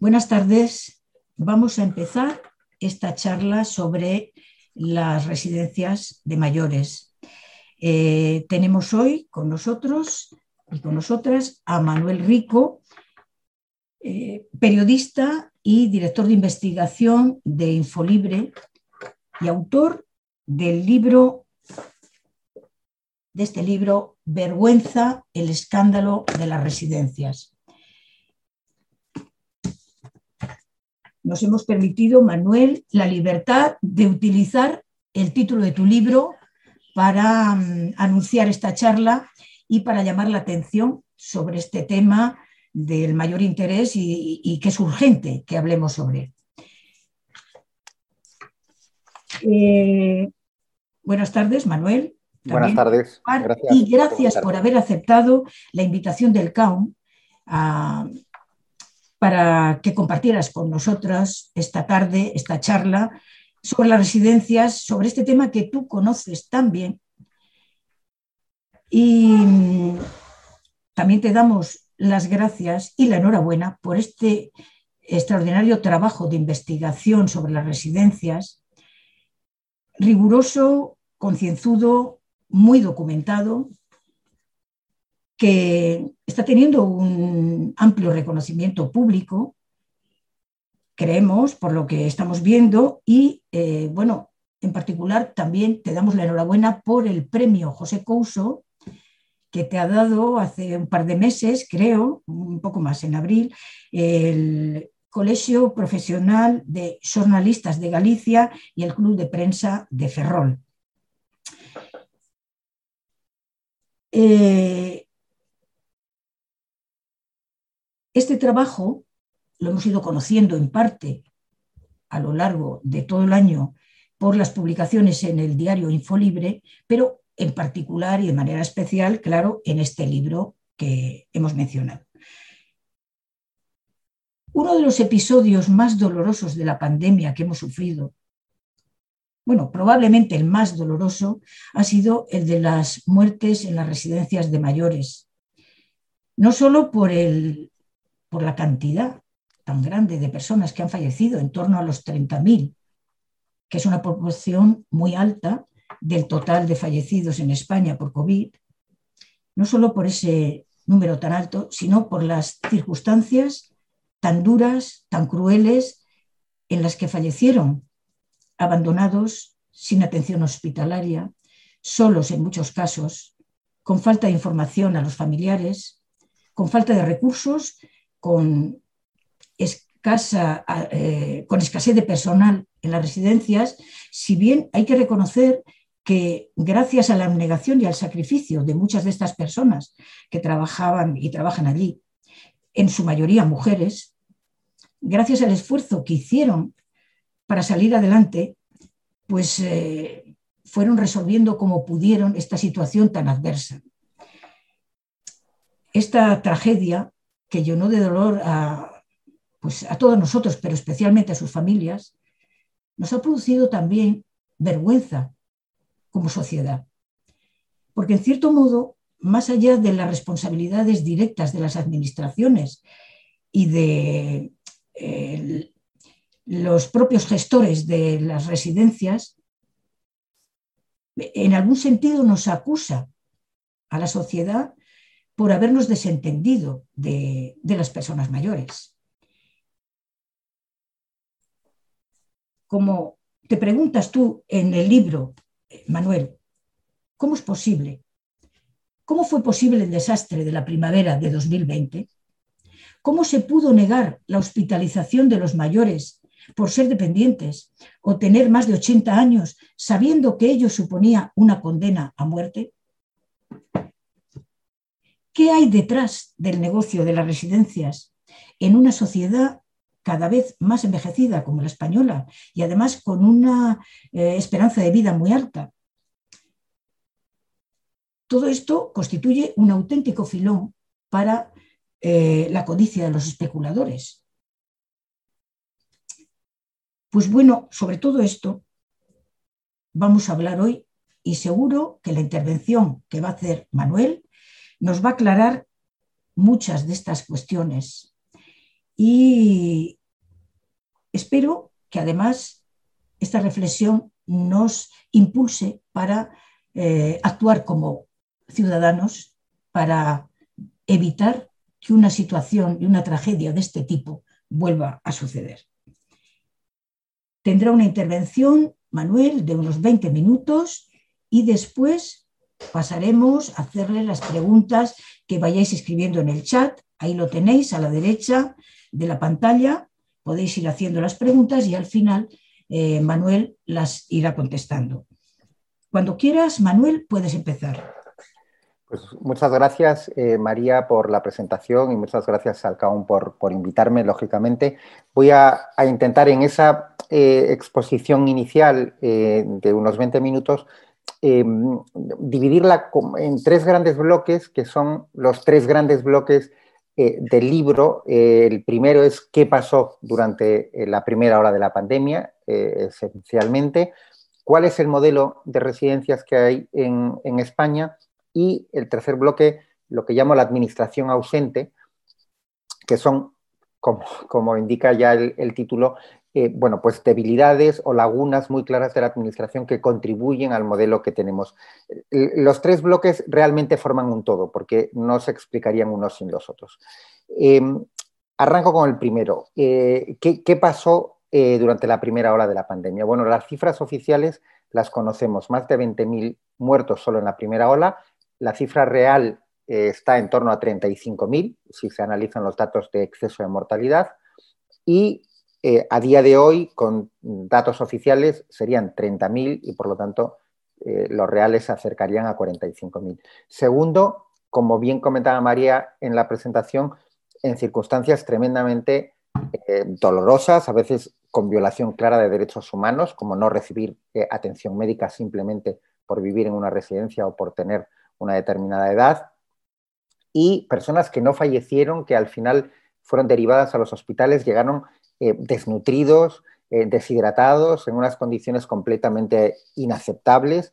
Buenas tardes. Vamos a empezar esta charla sobre las residencias de mayores. Eh, tenemos hoy con nosotros y con nosotras a Manuel Rico, eh, periodista y director de investigación de Infolibre y autor del libro, de este libro, Vergüenza, el escándalo de las residencias. Nos hemos permitido, Manuel, la libertad de utilizar el título de tu libro para um, anunciar esta charla y para llamar la atención sobre este tema del mayor interés y, y que es urgente que hablemos sobre él. Eh, buenas tardes, Manuel. Buenas tardes. Gracias. Y gracias por haber aceptado la invitación del CAUM para que compartieras con nosotras esta tarde, esta charla sobre las residencias, sobre este tema que tú conoces tan bien. Y también te damos las gracias y la enhorabuena por este extraordinario trabajo de investigación sobre las residencias, riguroso, concienzudo, muy documentado, que está teniendo un amplio reconocimiento público, creemos, por lo que estamos viendo, y eh, bueno, en particular también te damos la enhorabuena por el premio José Couso, que te ha dado hace un par de meses, creo, un poco más en abril, el Colegio Profesional de Jornalistas de Galicia y el Club de Prensa de Ferrol. Eh, este trabajo lo hemos ido conociendo en parte a lo largo de todo el año por las publicaciones en el diario Infolibre, pero en particular y de manera especial, claro, en este libro que hemos mencionado. Uno de los episodios más dolorosos de la pandemia que hemos sufrido, bueno, probablemente el más doloroso, ha sido el de las muertes en las residencias de mayores. No solo por, el, por la cantidad tan grande de personas que han fallecido, en torno a los 30.000, que es una proporción muy alta del total de fallecidos en España por COVID, no solo por ese número tan alto, sino por las circunstancias tan duras, tan crueles, en las que fallecieron, abandonados, sin atención hospitalaria, solos en muchos casos, con falta de información a los familiares, con falta de recursos, con, escasa, eh, con escasez de personal en las residencias, si bien hay que reconocer que gracias a la abnegación y al sacrificio de muchas de estas personas que trabajaban y trabajan allí, en su mayoría mujeres, gracias al esfuerzo que hicieron para salir adelante, pues eh, fueron resolviendo como pudieron esta situación tan adversa. Esta tragedia que llenó de dolor a, pues a todos nosotros, pero especialmente a sus familias, nos ha producido también vergüenza como sociedad. Porque en cierto modo más allá de las responsabilidades directas de las administraciones y de los propios gestores de las residencias, en algún sentido nos acusa a la sociedad por habernos desentendido de, de las personas mayores. Como te preguntas tú en el libro, Manuel, ¿cómo es posible ¿Cómo fue posible el desastre de la primavera de 2020? ¿Cómo se pudo negar la hospitalización de los mayores por ser dependientes o tener más de 80 años sabiendo que ello suponía una condena a muerte? ¿Qué hay detrás del negocio de las residencias en una sociedad cada vez más envejecida como la española y además con una eh, esperanza de vida muy alta? Todo esto constituye un auténtico filón para eh, la codicia de los especuladores. Pues bueno, sobre todo esto vamos a hablar hoy y seguro que la intervención que va a hacer Manuel nos va a aclarar muchas de estas cuestiones y espero que además esta reflexión nos impulse para eh, actuar como ciudadanos para evitar que una situación y una tragedia de este tipo vuelva a suceder. Tendrá una intervención, Manuel, de unos 20 minutos y después pasaremos a hacerle las preguntas que vayáis escribiendo en el chat. Ahí lo tenéis a la derecha de la pantalla. Podéis ir haciendo las preguntas y al final eh, Manuel las irá contestando. Cuando quieras, Manuel, puedes empezar. Pues muchas gracias, eh, María, por la presentación y muchas gracias, Alcaún, por, por invitarme, lógicamente. Voy a, intentar en esa eh, exposición inicial de unos 20 minutos dividirla en tres grandes bloques, que son los tres grandes bloques eh, del libro. Eh, el primero es qué pasó durante eh, la primera hora de la pandemia, esencialmente, cuál es el modelo de residencias que hay en, España y el tercer bloque, lo que llamo la administración ausente, que son, como, indica ya el título, eh, bueno, pues debilidades o lagunas muy claras de la administración que contribuyen al modelo que tenemos. Los tres bloques realmente forman un todo, porque no se explicarían unos sin los otros. Em, arranco con el primero. Eh, ¿qué, pasó eh, durante la primera ola de la pandemia? Bueno, las cifras oficiales las conocemos, más de 20.000 muertos solo en la primera ola. La cifra real está en torno a 35.000, si se analizan los datos de exceso de mortalidad. Y eh, a día de hoy, con datos oficiales, serían 30.000 y por lo tanto eh, los reales se acercarían a 45.000. Segundo, como bien comentaba María en la presentación, en circunstancias tremendamente eh, dolorosas, a veces con violación clara de derechos humanos, como no recibir atención médica simplemente por vivir en una residencia o por tener una determinada edad, y personas que no fallecieron, que al final fueron derivadas a los hospitales, llegaron eh, desnutridos, eh, deshidratados, en unas condiciones completamente inaceptables.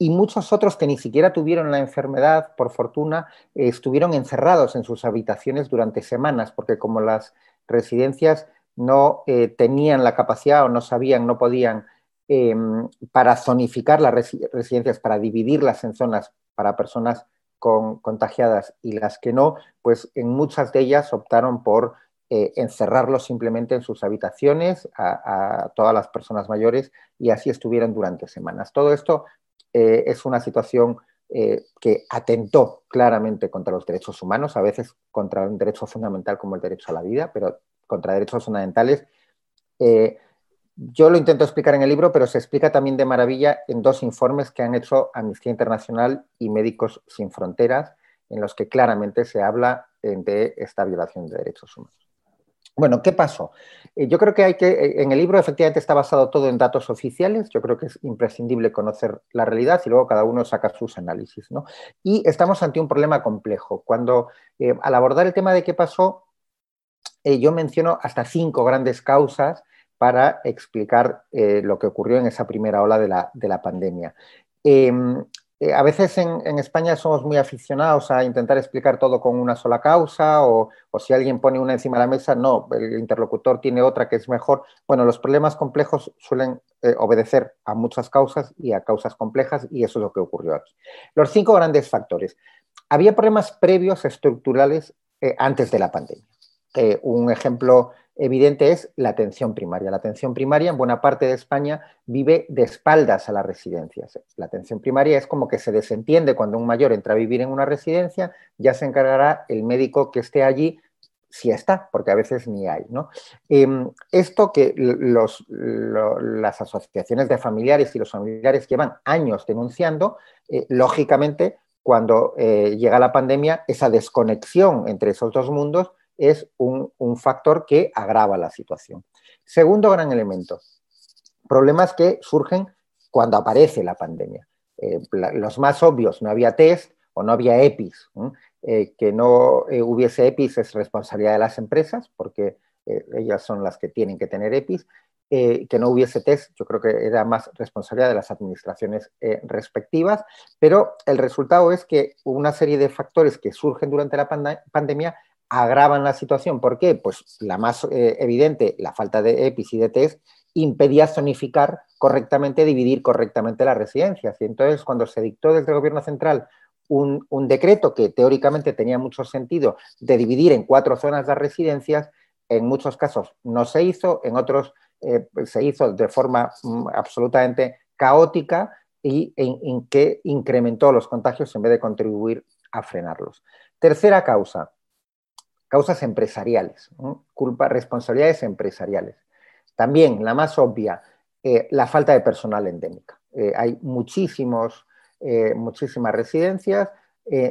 Y muchos otros que ni siquiera tuvieron la enfermedad, por fortuna, eh, estuvieron encerrados en sus habitaciones durante semanas, porque como las residencias no tenían la capacidad o no sabían, no podían em, para zonificar las residencias, para dividirlas en zonas para personas con, contagiadas y las que no, pues en muchas de ellas optaron por eh, encerrarlos simplemente en sus habitaciones a, todas las personas mayores y así estuvieron durante semanas. Todo esto eh, es una situación eh, que atentó claramente contra los derechos humanos, a veces contra un derecho fundamental como el derecho a la vida, pero contra derechos fundamentales. yo lo intento explicar en el libro, pero se explica también de maravilla en dos informes que han hecho Amnistía Internacional y Médicos Sin Fronteras, en los que claramente se habla de esta violación de derechos humanos. Bueno, ¿qué pasó? Eh, yo creo que hay que, eh, en el libro efectivamente está basado todo en datos oficiales, yo creo que es imprescindible conocer la realidad y luego cada uno saca sus análisis. ¿no? Y estamos ante un problema complejo. Cuando eh, al abordar el tema de qué pasó, yo menciono hasta cinco grandes causas para explicar lo que ocurrió en esa primera ola de la, de la pandemia. Eh, a veces en, España somos muy aficionados a intentar explicar todo con una sola causa o, si alguien pone una encima de la mesa, no, el interlocutor tiene otra que es mejor. Bueno, los problemas complejos suelen eh, obedecer a muchas causas y a causas complejas y eso es lo que ocurrió aquí. Los cinco grandes factores. Había problemas previos estructurales eh, antes de la pandemia. un ejemplo evidente es la atención primaria. La atención primaria en buena parte de España vive de espaldas a las residencias. La atención primaria es como que se desentiende cuando un mayor entra a vivir en una residencia, ya se encargará el médico que esté allí si está, porque a veces ni hay. Em, esto que las asociaciones de familiares y los familiares llevan años denunciando, eh, lógicamente, cuando eh, llega la pandemia, esa desconexión entre esos dos mundos es un, factor que agrava la situación. Segundo gran elemento, problemas que surgen cuando aparece la pandemia. Eh, los más obvios, no había test o no había EPIs. Eh, que no eh, hubiese EPIs es responsabilidad de las empresas, porque ellas son las que tienen que tener EPIs. que no hubiese test, yo creo que era más responsabilidad de las administraciones respectivas, pero el resultado es que una serie de factores que surgen durante la pandemia agravan la situación. ¿Por qué? Pues la más eh, evidente, la falta de EPIs y de test, impedía zonificar correctamente, dividir correctamente las residencias. Y entonces, cuando se dictó desde el Gobierno Central un, decreto que teóricamente tenía mucho sentido de dividir en cuatro zonas las residencias, en muchos casos no se hizo, en otros eh, se hizo de forma mm, absolutamente caótica y en, que incrementó los contagios en vez de contribuir a frenarlos. Tercera causa, causas empresariales, culpa, responsabilidades empresariales. También la más obvia, eh, la falta de personal endémica. Eh, hay muchísimos, eh, muchísimas residencias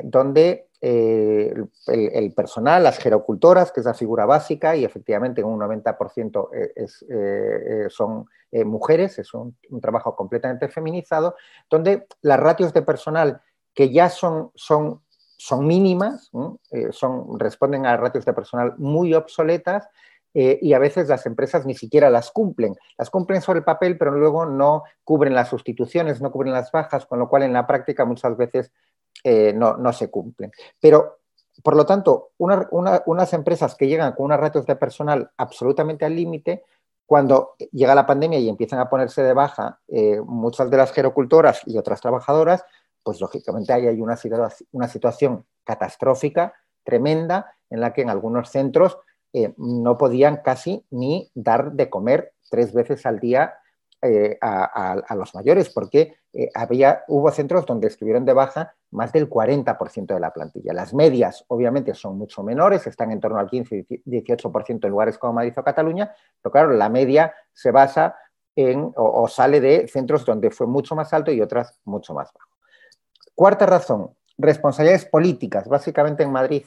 donde el, personal, las gerocultoras, que es la figura básica, y efectivamente un 90% es, son mujeres, es un, trabajo completamente feminizado, donde las ratios de personal que ya son son mínimas, son, responden a ratios de personal muy obsoletas eh, y a veces las empresas ni siquiera las cumplen. Las cumplen sobre el papel, pero luego no cubren las sustituciones, no cubren las bajas, con lo cual en la práctica muchas veces eh, no, se cumplen. Pero, por lo tanto, unas empresas que llegan con unas ratios de personal absolutamente al límite, cuando llega la pandemia y empiezan a ponerse de baja eh, muchas de las gerocultoras y otras trabajadoras, pues lógicamente ahí hay una, situación catastrófica, tremenda, en la que en algunos centros eh, no podían casi ni dar de comer tres veces al día eh, a, los mayores, porque eh, había, hubo centros donde estuvieron de baja más del 40% de la plantilla. Las medias, obviamente, son mucho menores, están en torno al 15-18% en lugares como Madrid o Cataluña, pero claro, la media se basa en, o sale de centros donde fue mucho más alto y otras mucho más bajo. Cuarta razón, responsabilidades políticas. Básicamente en Madrid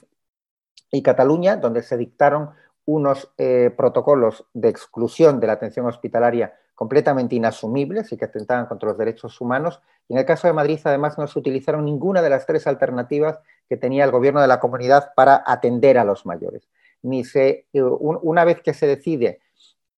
y Cataluña, donde se dictaron unos eh, protocolos de exclusión de la atención hospitalaria completamente inasumibles y que atentaban contra los derechos humanos. Y en el caso de Madrid, además, no se utilizaron ninguna de las tres alternativas que tenía el gobierno de la comunidad para atender a los mayores. Ni se, eh, una vez que se decide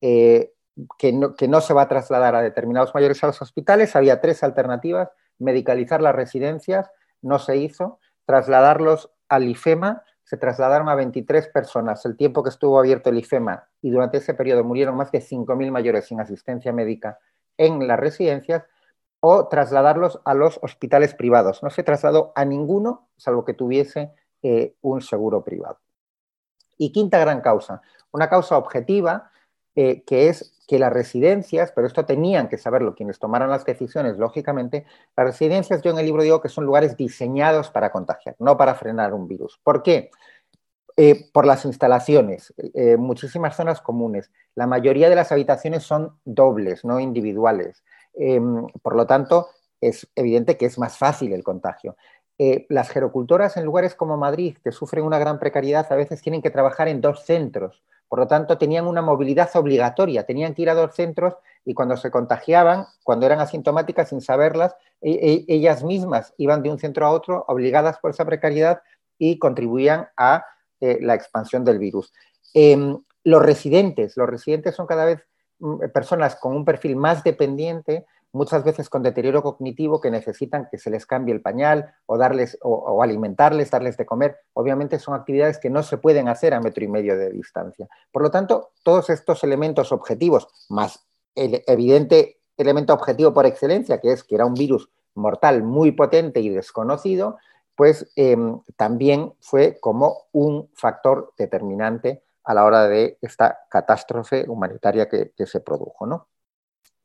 eh, que, no, que no se va a trasladar a determinados mayores a los hospitales, había tres alternativas. Medicalizar las residencias, no se hizo. Trasladarlos al IFEMA, se trasladaron a 23 personas el tiempo que estuvo abierto el IFEMA y durante ese periodo murieron más de 5.000 mayores sin asistencia médica en las residencias o trasladarlos a los hospitales privados. No se trasladó a ninguno, salvo que tuviese eh, un seguro privado. Y quinta gran causa, una causa objetiva eh, que es que las residencias, pero esto tenían que saberlo quienes tomaran las decisiones, lógicamente, las residencias, yo en el libro digo que son lugares diseñados para contagiar, no para frenar un virus. ¿Por qué? Eh, por las instalaciones, eh, muchísimas zonas comunes. La mayoría de las habitaciones son dobles, no individuales. Em, por lo tanto, es evidente que es más fácil el contagio. Las gerocultoras en lugares como Madrid, que sufren una gran precariedad, a veces tienen que trabajar en dos centros por lo tanto, tenían una movilidad obligatoria, tenían que ir a dos centros y cuando se contagiaban, cuando eran asintomáticas sin saberlas, e, e, ellas mismas iban de un centro a otro obligadas por esa precariedad y contribuían a eh, la expansión del virus. Em, los residentes, los residentes son cada vez mm, personas con un perfil más dependiente muchas veces con deterioro cognitivo que necesitan que se les cambie el pañal o, darles, o, alimentarles, darles de comer. Obviamente son actividades que no se pueden hacer a metro y medio de distancia. Por lo tanto, todos estos elementos objetivos, más el evidente elemento objetivo por excelencia, que es que era un virus mortal muy potente y desconocido, pues em, también fue como un factor determinante a la hora de esta catástrofe humanitaria que, que se produjo. ¿no?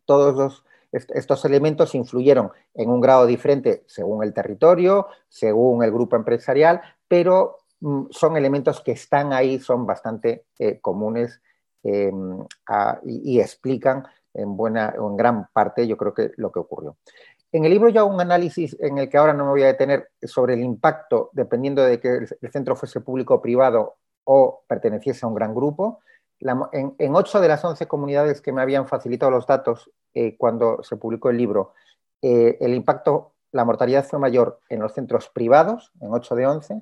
Todos los estos elementos influyeron en un grado diferente según el territorio, según el grupo empresarial, pero mm, son elementos que están ahí, son bastante eh, comunes em, y, explican en buena en gran parte, yo creo que lo que ocurrió. En el libro yo hago un análisis en el que ahora no me voy a detener sobre el impacto, dependiendo de que el centro fuese público o privado o perteneciese a un gran grupo, en, ocho de las once comunidades que me habían facilitado los datos eh, cuando se publicó el libro, eh, el impacto, la mortalidad fue mayor en los centros privados, en 8 de 11,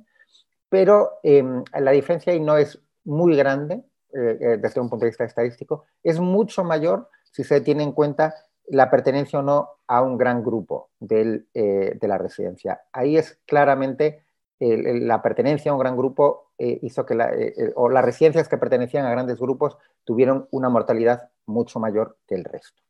pero em, la diferencia ahí no es muy grande eh, desde un punto de vista estadístico, es mucho mayor si se tiene en cuenta la pertenencia o no a un gran grupo de la residencia. Ahí es claramente la pertenencia a un gran grupo hizo que o las residencias que pertenecían a grandes grupos tuvieron una mortalidad mucho mayor que el resto.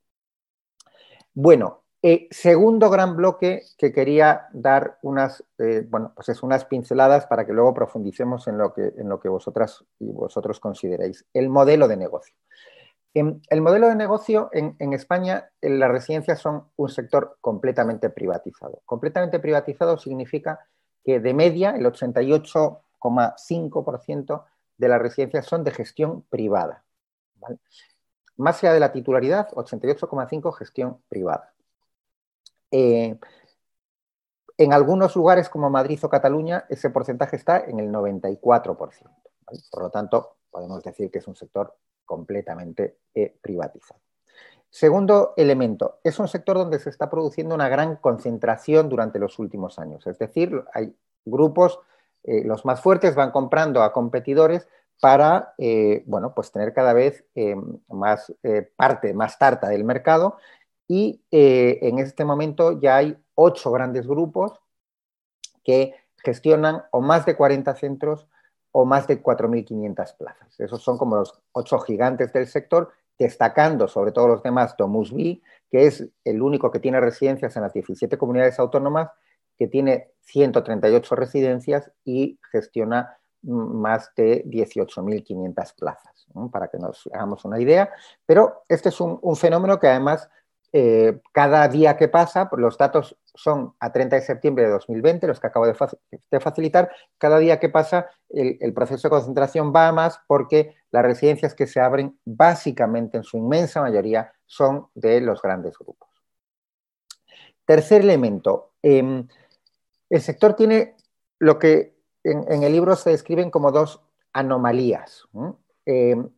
Bueno, eh, segundo gran bloque que quería dar unas, eh, bueno, pues es unas pinceladas para que luego profundicemos en lo que, en lo que vosotras y vosotros consideréis. El modelo de negocio. En, el modelo de negocio en, España, las residencias son un sector completamente privatizado. Completamente privatizado significa que de media el 88,5% de las residencias son de gestión privada. Más allá de la titularidad, 88,5% gestión privada. Eh, en algunos lugares como Madrid o Cataluña, ese porcentaje está en el 94%. Por lo tanto, podemos decir que es un sector completamente eh, privatizado. Segundo elemento, es un sector donde se está produciendo una gran concentración durante los últimos años. Es decir, hay grupos, eh, los más fuertes van comprando a competidores para bueno, pues tener cada vez más parte, más tarta del mercado y eh, en este momento ya hay ocho grandes grupos que gestionan o más de 40 centros o más de 4.500 plazas. Esos son como los ocho gigantes del sector, destacando sobre todo los demás Domusbi, que es el único que tiene residencias en las 17 comunidades autónomas, que tiene 138 residencias y gestiona más de 18.500 plazas, para que nos hagamos una idea. Pero este es un fenómeno que además eh, cada día que pasa, pues los datos son a 30 de septiembre de 2020, los que acabo de, facilitar, cada día que pasa el, proceso de concentración va más porque las residencias que se abren básicamente en su inmensa mayoría son de los grandes grupos. Tercer elemento, em, el sector tiene lo que en, el libro se describen como dos anomalías. Em,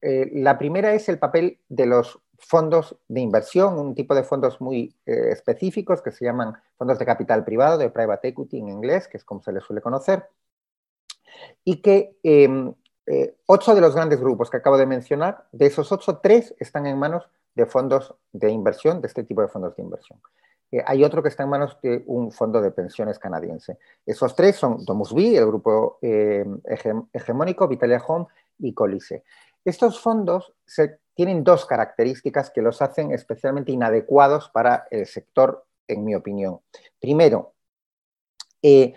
eh, la primera es el papel de los fondos de inversión, un tipo de fondos muy eh, específicos que se llaman fondos de capital privado, de private equity en inglés, que es como se les suele conocer, y que em, eh, ocho de los grandes grupos que acabo de mencionar, de esos ocho, tres están en manos de fondos de inversión, de este tipo de fondos de inversión. Eh, hay otro que está en manos de un fondo de pensiones canadiense. Esos tres son Domus el grupo em, hegemónico, Vitalia Home y Colise. Estos fondos tienen dos características que los hacen especialmente inadecuados para el sector, en mi opinión. Primero, eh,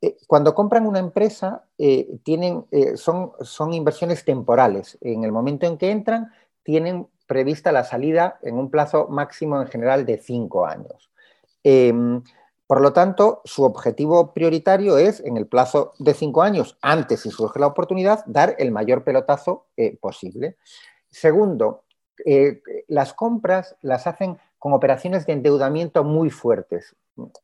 eh, cuando compran una empresa, eh, tienen, son, son inversiones temporales. En el momento en que entran, tienen prevista la salida en un plazo máximo en general de cinco años. Em, por lo tanto, su objetivo prioritario es, en el plazo de cinco años, antes si surge la oportunidad, dar el mayor pelotazo eh, posible. Segundo, eh, las compras las hacen con operaciones de endeudamiento muy fuertes.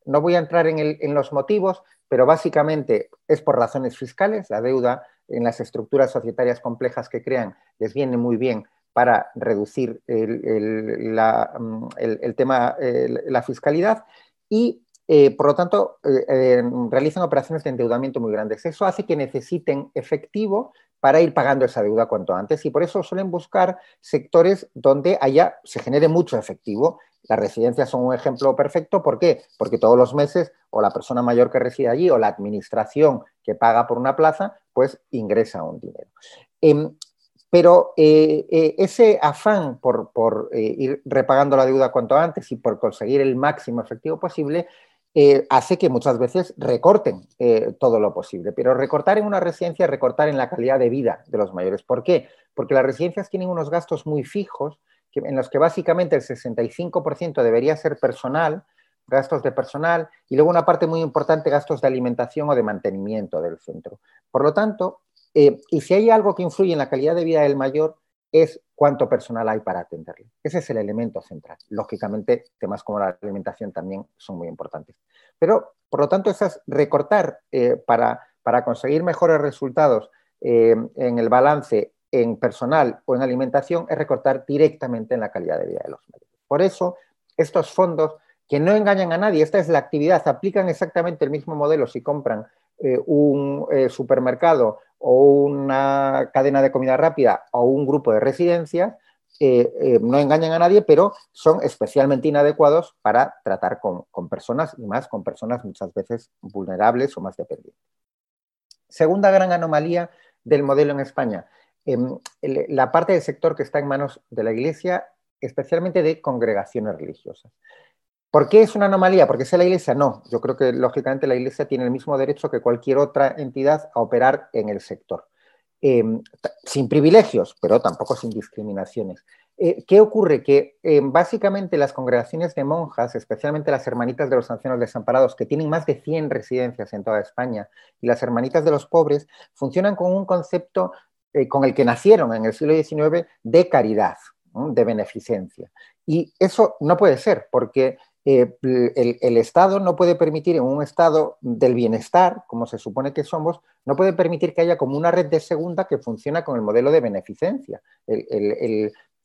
No voy a entrar en, los motivos, pero básicamente es por razones fiscales. La deuda en las estructuras societarias complejas que crean les viene muy bien para reducir el, mm, tema, la fiscalidad. Y eh, por lo tanto, eh, eh, realizan operaciones de endeudamiento muy grandes. Eso hace que necesiten efectivo para ir pagando esa deuda cuanto antes y por eso suelen buscar sectores donde haya, se genere mucho efectivo. Las residencias son un ejemplo perfecto. ¿Por qué? Porque todos los meses o la persona mayor que reside allí o la administración que paga por una plaza, pues ingresa un dinero. Pero ese afán por, por ir repagando la deuda cuanto antes y por conseguir el máximo efectivo posible eh, hace que muchas veces recorten eh, todo lo posible. Pero recortar en una residencia es recortar en la calidad de vida de los mayores. ¿Por qué? Porque las residencias tienen unos gastos muy fijos en los que básicamente el 65% debería ser personal, gastos de personal, y luego una parte muy importante, gastos de alimentación o de mantenimiento del centro. Por lo tanto, eh, y si hay algo que influye en la calidad de vida del mayor, es cuánto personal hay para atenderle. Ese es el elemento central. Lógicamente, temas como la alimentación también son muy importantes. Pero, por lo tanto, es recortar eh, para, para, conseguir mejores resultados eh, en el balance en personal o en alimentación, es recortar directamente en la calidad de vida de los médicos. Por eso, estos fondos que no engañan a nadie, esta es la actividad, aplican exactamente el mismo modelo si compran un supermercado o una cadena de comida rápida o un grupo de residencias, eh, eh, no engañan a nadie, pero son especialmente inadecuados para tratar con, personas y más con personas muchas veces vulnerables o más dependientes. Segunda gran anomalía del modelo en España. Em, la parte del sector que está en manos de la Iglesia, especialmente de congregaciones religiosas. ¿Por qué es una anomalía? ¿Porque es la Iglesia? No, yo creo que lógicamente la Iglesia tiene el mismo derecho que cualquier otra entidad a operar en el sector. Em, sin privilegios, pero tampoco sin discriminaciones. Eh, ¿Qué ocurre? Que em, básicamente las congregaciones de monjas, especialmente las hermanitas de los ancianos desamparados, que tienen más de 100 residencias en toda España, y las hermanitas de los pobres, funcionan con un concepto eh, con el que nacieron en el siglo XIX de caridad, de beneficencia. Y eso no puede ser, porque eh, el, Estado no puede permitir, en un estado del bienestar, como se supone que somos, no puede permitir que haya como una red de segunda que funciona con el modelo de beneficencia.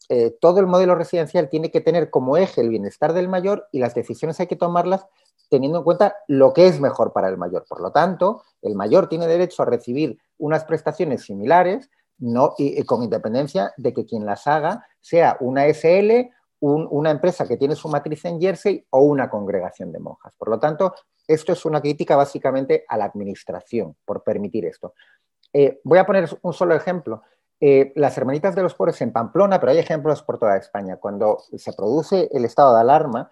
Eh, todo el modelo residencial tiene que tener como eje el bienestar del mayor y las decisiones hay que tomarlas teniendo en cuenta lo que es mejor para el mayor. Por lo tanto, el mayor tiene derecho a recibir unas prestaciones similares no, y, con independencia de que quien las haga sea una SL, una empresa que tiene su matriz en Jersey o una congregación de monjas. Por lo tanto, esto es una crítica básicamente a la administración por permitir esto. Eh, voy a poner un solo ejemplo. Eh, las hermanitas de los pobres en Pamplona, pero hay ejemplos por toda España. Cuando se produce el estado de alarma,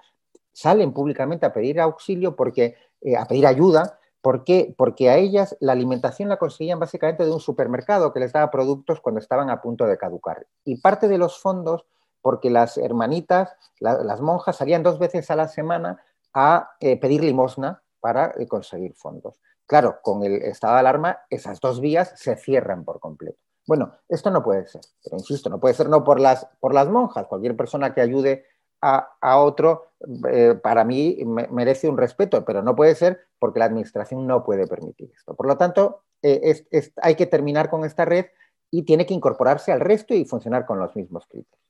salen públicamente a pedir auxilio porque, eh, a pedir ayuda ¿Por qué? Porque a ellas la alimentación la conseguían básicamente de un supermercado que les daba productos cuando estaban a punto de caducar. Y parte de los fondos, porque las hermanitas, las monjas salían dos veces a la semana a eh, pedir limosna para eh, conseguir fondos. Claro, con el estado de alarma, esas dos vías se cierran por completo. Bueno, esto no puede ser, pero insisto, no puede ser no por las, por las monjas, cualquier persona que ayude a, otro, eh, para mí merece un respeto, pero no puede ser porque la administración no puede permitir esto. Por lo tanto, hay que terminar con esta red y tiene que incorporarse al resto y funcionar con los mismos criterios.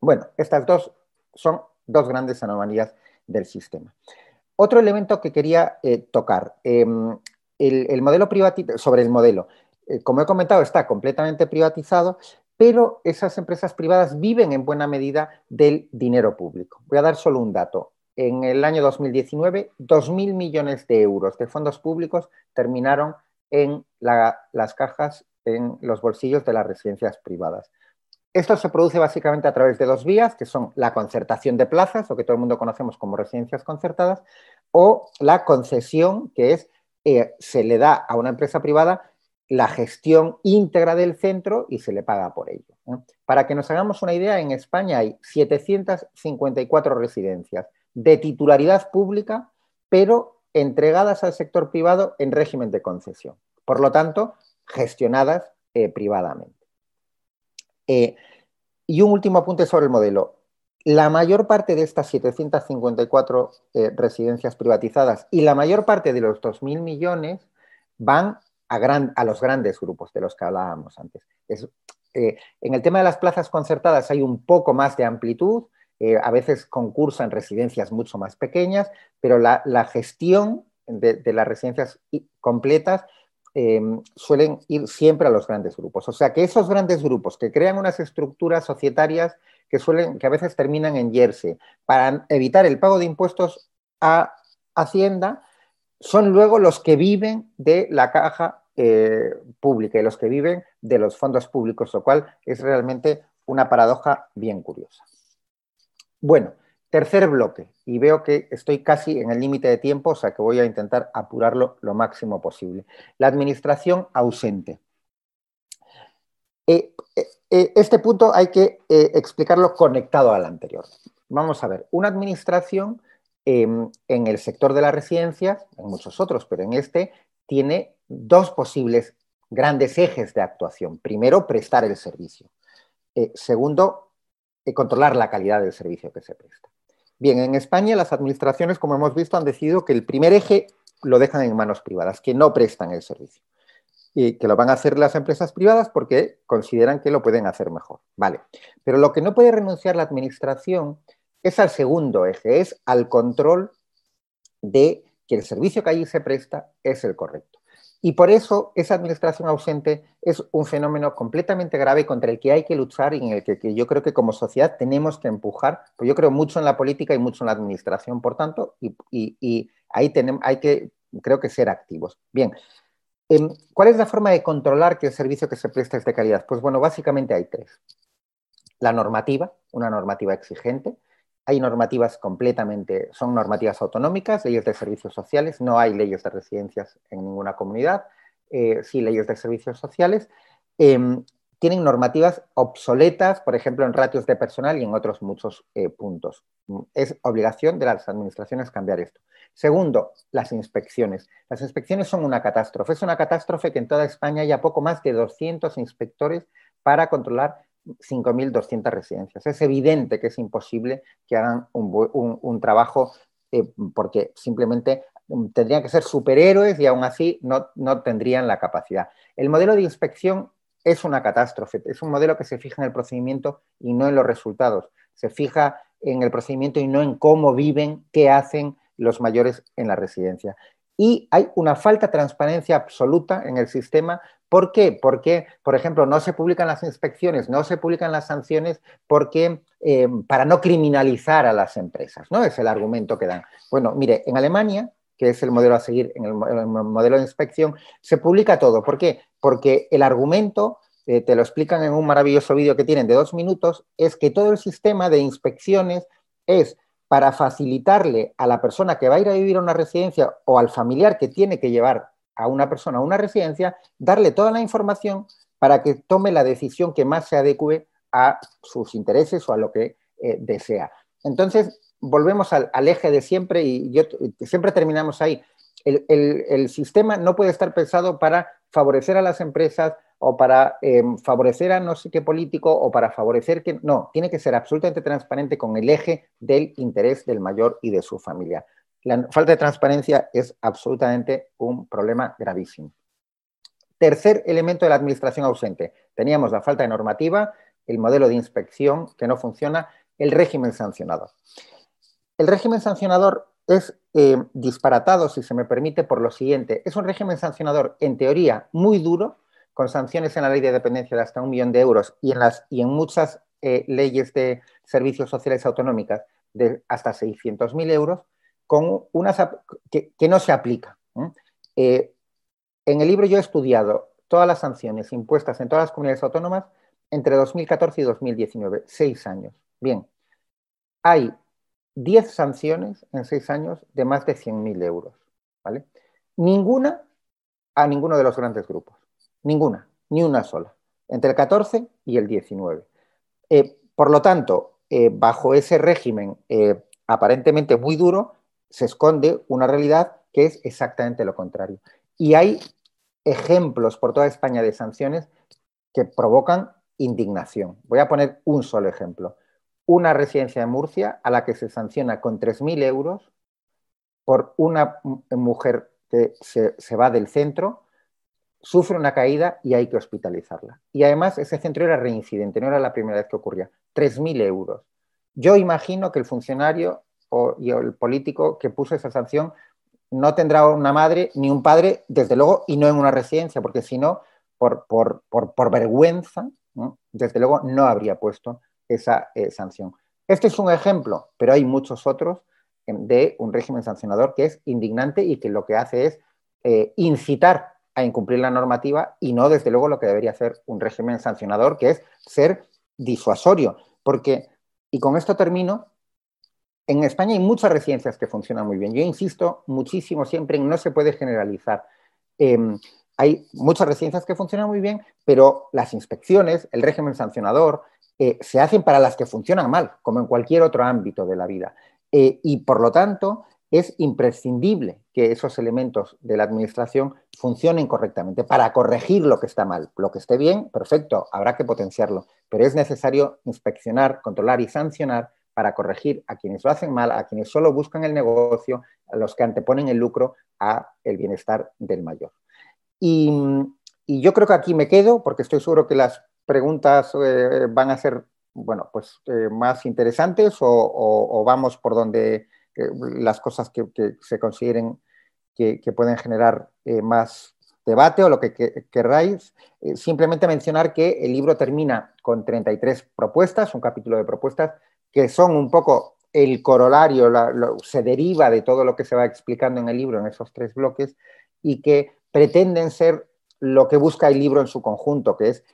Bueno, estas dos son dos grandes anomalías del sistema. Otro elemento que quería eh, tocar, em, el, modelo privatizado, sobre el modelo. como he comentado, está completamente privatizado, pero esas empresas privadas viven en buena medida del dinero público. Voy a dar solo un dato. En el año 2019, 2.000 millones de euros de fondos públicos terminaron en las cajas, en los bolsillos de las residencias privadas. Esto se produce básicamente a través de dos vías, que son la concertación de plazas, o que todo el mundo conocemos como residencias concertadas, o la concesión, que es, eh, se le da a una empresa privada la gestión íntegra del centro y se le paga por ello. Para que nos hagamos una idea, en España hay 754 residencias de titularidad pública, pero entregadas al sector privado en régimen de concesión. Por lo tanto, gestionadas eh, privadamente. Eh, y un último apunte sobre el modelo. La mayor parte de estas 754 eh, residencias privatizadas y la mayor parte de los 2.000 millones van a, los grandes grupos de los que hablábamos antes. Eh, en el tema de las plazas concertadas hay un poco más de amplitud, a veces concursan residencias mucho más pequeñas, pero la, gestión de, las residencias completas em, suelen ir siempre a los grandes grupos. O sea que esos grandes grupos que crean unas estructuras societarias que, suelen, que a veces terminan en Jersey para evitar el pago de impuestos a Hacienda, son luego los que viven de la caja eh, pública y los que viven de los fondos públicos, lo cual es realmente una paradoja bien curiosa. Bueno, tercer bloque, y veo que estoy casi en el límite de tiempo, o sea que voy a intentar apurarlo lo máximo posible. La administración ausente. Eh, eh, este punto hay que explicarlo conectado al anterior. Vamos a ver, una administración em, en el sector de las residencias, en muchos otros, pero en este, tiene dos posibles grandes ejes de actuación. Primero, prestar el servicio. Eh, segundo, eh, controlar la calidad del servicio que se presta. Bien, en España las administraciones, como hemos visto, han decidido que el primer eje lo dejan en manos privadas, que no prestan el servicio. Y que lo van a hacer las empresas privadas porque consideran que lo pueden hacer mejor. Vale. Pero lo que no puede renunciar la administración es al segundo eje, es al control de que el servicio que allí se presta es el correcto. Y por eso esa administración ausente es un fenómeno completamente grave contra el que hay que luchar y en el que, yo creo que como sociedad tenemos que empujar. Pues yo creo mucho en la política y mucho en la administración, por tanto, y, ahí tenemos, hay que, creo que ser activos. Bien, Em, ¿Cuál es la forma de controlar que el servicio que se presta es de calidad? Pues bueno, básicamente hay tres. La normativa, una normativa exigente. Hay normativas completamente, son normativas autonómicas, leyes de servicios sociales, no hay leyes de residencias en ninguna comunidad, eh, sí leyes de servicios sociales. Em, tienen normativas obsoletas, por ejemplo, en ratios de personal y en otros muchos eh, puntos. Es obligación de las administraciones cambiar esto. Segundo, las inspecciones. Las inspecciones son una catástrofe. Es una catástrofe que en toda España haya poco más de 200 inspectores para controlar 5.200 residencias. Es evidente que es imposible que hagan un, trabajo eh, porque simplemente mm, tendrían que ser superhéroes y aún así no, no tendrían la capacidad. El modelo de inspección es una catástrofe. Es un modelo que se fija en el procedimiento y no en los resultados. Se fija en el procedimiento y no en cómo viven, qué hacen los mayores en la residencia. Y hay una falta de transparencia absoluta en el sistema. ¿Por qué? Porque, por ejemplo, no se publican las inspecciones, no se publican las sanciones porque, eh, para no criminalizar a las empresas, ¿no? Es el argumento que dan. Bueno, mire, en Alemania que es el modelo a seguir en el, modelo de inspección, se publica todo. ¿Por qué? Porque el argumento, eh, te lo explican en un maravilloso vídeo que tienen de dos minutos, es que todo el sistema de inspecciones es para facilitarle a la persona que va a ir a vivir a una residencia o al familiar que tiene que llevar a una persona a una residencia, darle toda la información para que tome la decisión que más se adecue a sus intereses o a lo que eh, desea. Entonces, volvemos al, eje de siempre y siempre terminamos ahí. El, sistema no puede estar pensado para favorecer a las empresas o para em, favorecer a no sé qué político o para favorecer que... No, tiene que ser absolutamente transparente con el eje del interés del mayor y de su familia. La falta de transparencia es absolutamente un problema gravísimo. Tercer elemento de la administración ausente. Teníamos la falta de normativa, el modelo de inspección que no funciona, el régimen sancionador. El régimen sancionador es eh, disparatado, si se me permite, por lo siguiente. Es un régimen sancionador, en teoría, muy duro, con sanciones en la ley de dependencia de hasta un millón de euros y en, las, y en muchas eh, leyes de servicios sociales autonómicas de hasta 600.000 euros, con unas que, no se aplica. Eh, en el libro yo he estudiado todas las sanciones impuestas en todas las comunidades autónomas entre 2014 y 2019, seis años. Bien, hay 10 sanciones en 6 años de más de 100.000 euros. ¿vale? Ninguna a ninguno de los grandes grupos. Ninguna, ni una sola. Entre el 14 y el 19. Eh, por lo tanto, eh, bajo ese régimen eh, aparentemente muy duro, se esconde una realidad que es exactamente lo contrario. Y hay ejemplos por toda España de sanciones que provocan indignación. Voy a poner un solo ejemplo una residencia de Murcia a la que se sanciona con 3.000 euros por una mujer que se, va del centro, sufre una caída y hay que hospitalizarla. Y además ese centro era reincidente, no era la primera vez que ocurría. 3.000 euros. Yo imagino que el funcionario o, el político que puso esa sanción no tendrá una madre ni un padre, desde luego, y no en una residencia, porque si no, por, por, vergüenza, desde luego no habría puesto esa eh, sanción. Este es un ejemplo, pero hay muchos otros em, de un régimen sancionador que es indignante y que lo que hace es eh, incitar a incumplir la normativa y no, desde luego, lo que debería hacer un régimen sancionador, que es ser disuasorio. Porque, y con esto termino, en España hay muchas residencias que funcionan muy bien. Yo insisto muchísimo siempre en no se puede generalizar. Em, hay muchas residencias que funcionan muy bien, pero las inspecciones, el régimen sancionador, eh, se hacen para las que funcionan mal, como en cualquier otro ámbito de la vida. Eh, y por lo tanto, es imprescindible que esos elementos de la administración funcionen correctamente para corregir lo que está mal. Lo que esté bien, perfecto, habrá que potenciarlo, pero es necesario inspeccionar, controlar y sancionar para corregir a quienes lo hacen mal, a quienes solo buscan el negocio, a los que anteponen el lucro a el bienestar del mayor. Y, y yo creo que aquí me quedo porque estoy seguro que las preguntas eh, van a ser, bueno, pues eh, más interesantes o, vamos por donde eh, las cosas que, se consideren que, pueden generar más debate o lo que, querráis. simplemente mencionar que el libro termina con 33 propuestas, un capítulo de propuestas que son un poco el corolario, se deriva de todo lo que se va explicando en el libro en esos tres bloques y que pretenden ser lo que busca el libro en su conjunto, que es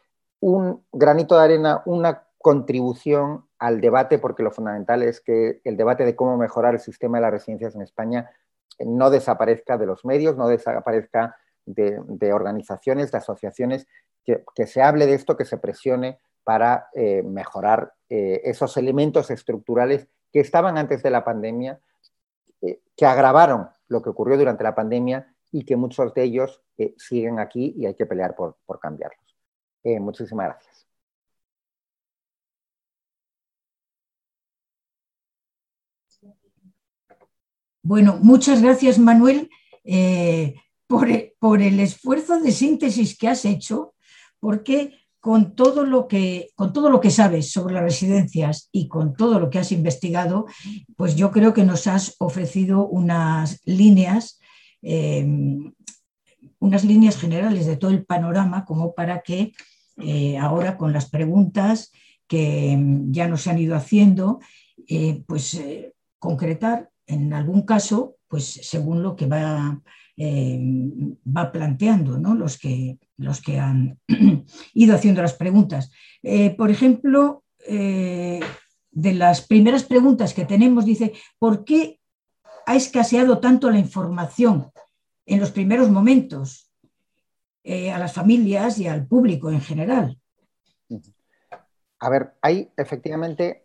un granito de arena, una contribución al debate, porque lo fundamental es que el debate de cómo mejorar el sistema de las residencias en España no desaparezca de los medios, no desaparezca de, organizaciones, de asociaciones, que, se hable de esto, que se presione para eh, mejorar eh, esos elementos estructurales que estaban antes de la pandemia, eh, que agravaron lo que ocurrió durante la pandemia y que muchos de ellos siguen aquí y hay que pelear por, por cambiarlos. Muchísimas gracias. Bueno, muchas gracias, Manuel, eh, por, el esfuerzo de síntesis que has hecho, porque con todo, lo que, con todo lo que sabes sobre las residencias y con todo lo que has investigado, pues yo creo que nos has ofrecido unas líneas, em, unas líneas generales de todo el panorama, como para que eh, ahora con las preguntas que em, ya nos han ido haciendo, eh, pues concretar en algún caso, pues según lo que va, eh, va planteando los, que, los que han ido haciendo las preguntas. Eh, por ejemplo, eh, de las primeras preguntas que tenemos, dice, ¿por qué ha escaseado tanto la información en los primeros momentos a las familias y al público en general? A ver, hay efectivamente,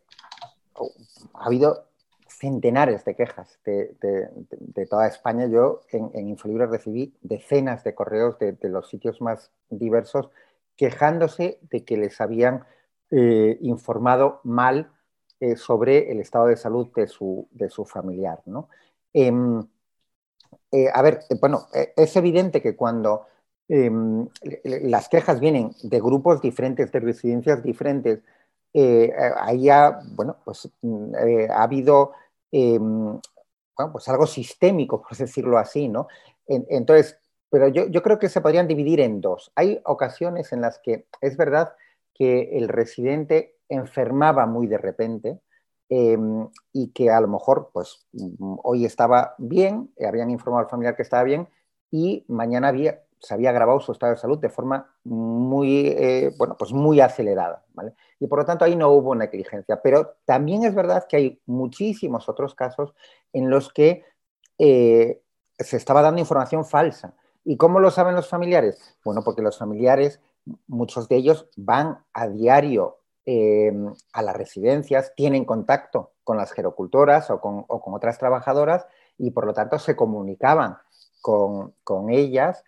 ha habido centenares de quejas de, toda España. Yo en, en, Infolibre recibí decenas de correos de, los sitios más diversos quejándose de que les habían eh, informado mal eh, sobre el estado de salud de su, de su familiar. Em, eh, a ver, bueno, es evidente que cuando em, las quejas vienen de grupos diferentes, de residencias diferentes, ahí ha, bueno, pues, mm, ha habido Em, pues algo sistémico, por decirlo así, ¿no? entonces, pero yo, creo que se podrían dividir en dos. Hay ocasiones en las que es verdad que el residente enfermaba muy de repente em, y que a lo mejor, pues, mm, hoy estaba bien, habían informado al familiar que estaba bien y mañana había, se había agravado su estado de salud de forma muy, eh, bueno, pues muy acelerada. ¿vale? Y por lo tanto ahí no hubo negligencia. Pero también es verdad que hay muchísimos otros casos en los que eh, se estaba dando información falsa. ¿Y cómo lo saben los familiares? Bueno, porque los familiares, muchos de ellos van a diario eh, a las residencias, tienen contacto con las gerocultoras o con, o con otras trabajadoras y por lo tanto se comunicaban con, con ellas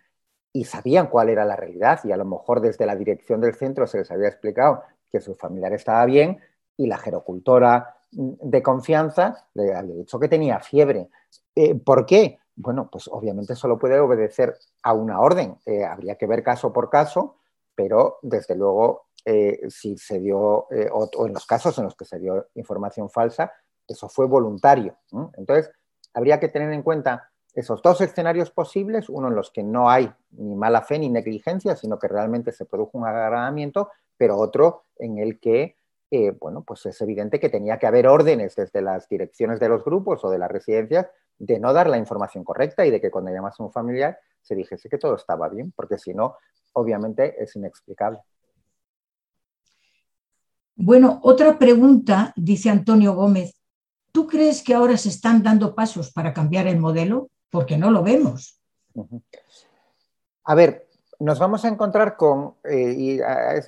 y sabían cuál era la realidad y a lo mejor desde la dirección del centro se les había explicado que su familiar estaba bien y la gerocultora de confianza le había dicho que tenía fiebre. Eh, ¿Por qué? Bueno, pues obviamente solo puede obedecer a una orden. Eh, habría que ver caso por caso, pero desde luego eh, si se dio, o, en los casos en los que se dio información falsa, eso fue voluntario. Entonces, habría que tener en cuenta esos dos escenarios posibles, uno en los que no hay ni mala fe ni negligencia, sino que realmente se produjo un agravamiento, pero otro en el que, eh, bueno, pues es evidente que tenía que haber órdenes desde las direcciones de los grupos o de las residencias de no dar la información correcta y de que cuando llamas a un familiar se dijese que todo estaba bien, porque si no, obviamente es inexplicable. Bueno, otra pregunta, dice Antonio Gómez. ¿Tú crees que ahora se están dando pasos para cambiar el modelo? Porque no lo vemos. A ver, nos vamos a encontrar con, eh, y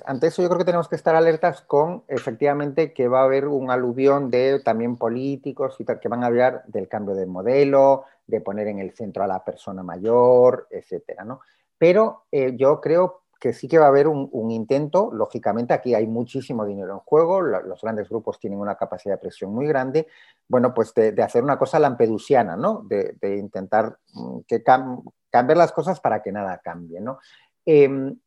ante eso yo creo que tenemos que estar alertas con efectivamente que va a haber un aluvión de también políticos y tal, que van a hablar del cambio de modelo, de poner en el centro a la persona mayor, etcétera, ¿no? Pero eh, yo creo que sí que va a haber un, intento, lógicamente aquí hay muchísimo dinero en juego, los grandes grupos tienen una capacidad de presión muy grande, bueno, pues de, hacer una cosa lampedusiana, ¿no? De, intentar mm, que cambiar las cosas para que nada cambie, ¿no? Em,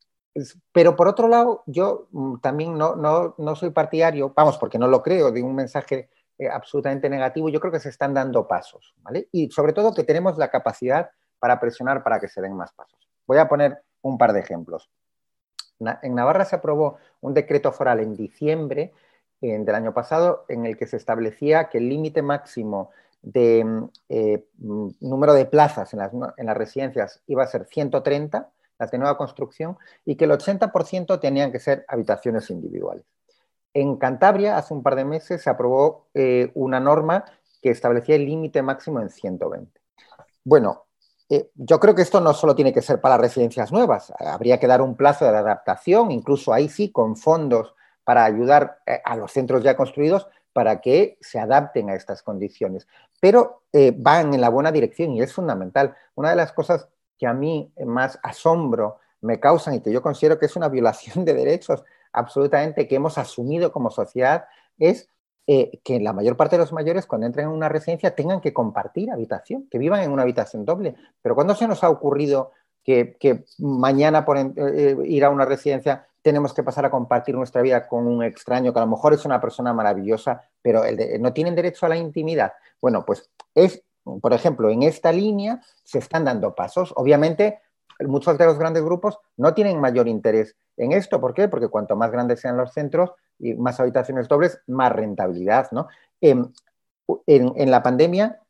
pero por otro lado, yo mm, también no, no, no, soy partidario, vamos, porque no lo creo, de un mensaje eh, absolutamente negativo, yo creo que se están dando pasos, ¿vale? Y sobre todo que tenemos la capacidad para presionar para que se den más pasos. Voy a poner un par de ejemplos. En Navarra se aprobó un decreto foral en diciembre del año pasado en el que se establecía que el límite máximo de eh, número de plazas en las, en las, residencias iba a ser 130, las de nueva construcción, y que el 80% tenían que ser habitaciones individuales. En Cantabria, hace un par de meses, se aprobó eh, una norma que establecía el límite máximo en 120. Bueno, eh, yo creo que esto no solo tiene que ser para residencias nuevas, habría que dar un plazo de adaptación, incluso ahí sí, con fondos para ayudar a los centros ya construidos para que se adapten a estas condiciones. Pero eh, van en la buena dirección y es fundamental. Una de las cosas que a mí más asombro me causan y que yo considero que es una violación de derechos absolutamente que hemos asumido como sociedad es eh, que la mayor parte de los mayores cuando entren en una residencia tengan que compartir habitación, que vivan en una habitación doble. Pero ¿cuándo se nos ha ocurrido que, mañana por eh, ir a una residencia tenemos que pasar a compartir nuestra vida con un extraño que a lo mejor es una persona maravillosa, pero no tienen derecho a la intimidad. Bueno, pues es, por ejemplo, en esta línea se están dando pasos. Obviamente, muchos de los grandes grupos no tienen mayor interés en esto. ¿Por qué? Porque cuanto más grandes sean los centros y más habitaciones dobles, más rentabilidad. ¿no? en, en la pandemia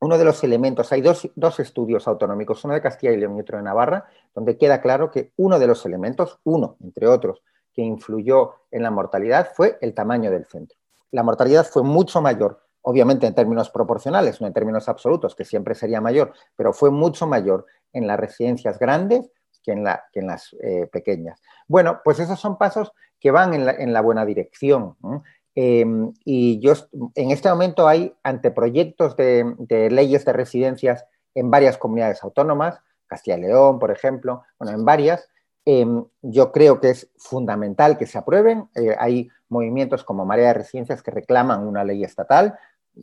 uno de los elementos, hay dos, estudios autonómicos, uno de Castilla y León y otro de Navarra, donde queda claro que uno de los elementos, uno entre otros, que influyó en la mortalidad fue el tamaño del centro. La mortalidad fue mucho mayor, obviamente en términos proporcionales, no en términos absolutos, que siempre sería mayor, pero fue mucho mayor en las residencias grandes que en, las eh, pequeñas. Bueno, pues esos son pasos que van en la, buena dirección. Em, y yo, en este momento hay anteproyectos de, leyes de residencias en varias comunidades autónomas, Castilla y León, por ejemplo, bueno, en varias. Em, yo creo que es fundamental que se aprueben. Eh, hay movimientos como Marea de Residencias que reclaman una ley estatal.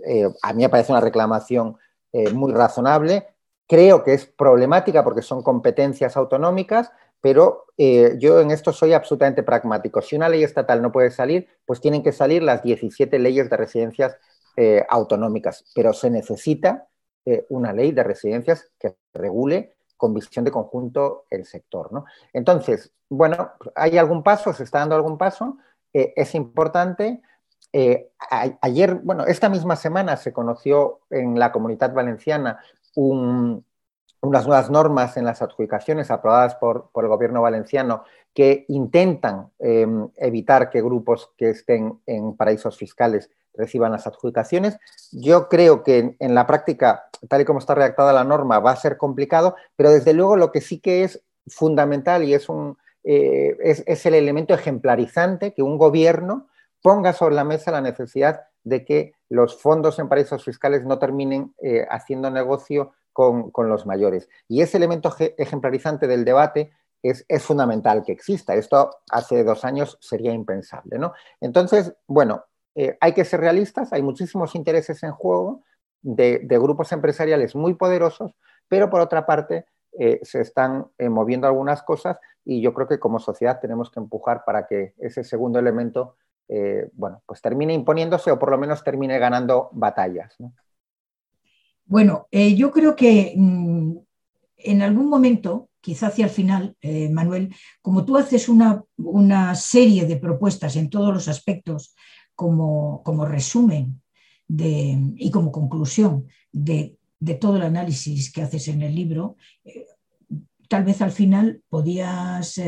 Eh, a mí me parece una reclamación eh, muy razonable. Creo que es problemática porque son competencias autonómicas, pero eh, yo en esto soy absolutamente pragmático. Si una ley estatal no puede salir, pues tienen que salir las 17 leyes de residencias eh, autonómicas, pero se necesita eh, una ley de residencias que regule con visión de conjunto el sector. ¿no? Entonces, bueno, ¿hay algún paso? ¿Se está dando algún paso? es importante. ayer, bueno, esta misma semana se conoció en la comunidad valenciana un, unas nuevas normas en las adjudicaciones aprobadas por, el gobierno valenciano que intentan em, evitar que grupos que estén en paraísos fiscales reciban las adjudicaciones. Yo creo que en, la práctica, tal y como está redactada la norma, va a ser complicado, pero desde luego lo que sí que es fundamental y es, un, eh, es, el elemento ejemplarizante que un gobierno ponga sobre la mesa la necesidad de que los fondos en paraísos fiscales no terminen eh, haciendo negocio con, los mayores. Y ese elemento ejemplarizante del debate es, fundamental que exista. Esto hace dos años sería impensable. ¿no? Entonces, bueno, eh, hay que ser realistas, hay muchísimos intereses en juego de, grupos empresariales muy poderosos, pero por otra parte eh, se están eh, moviendo algunas cosas y yo creo que como sociedad tenemos que empujar para que ese segundo elemento, bueno, pues termine imponiéndose o por lo menos termine ganando batallas. Bueno, eh, yo creo que mm, en algún momento, quizá hacia el final, eh, Manuel, como tú haces una, serie de propuestas en todos los aspectos como, resumen y como conclusión de, todo el análisis que haces en el libro, eh, tal vez al final podías,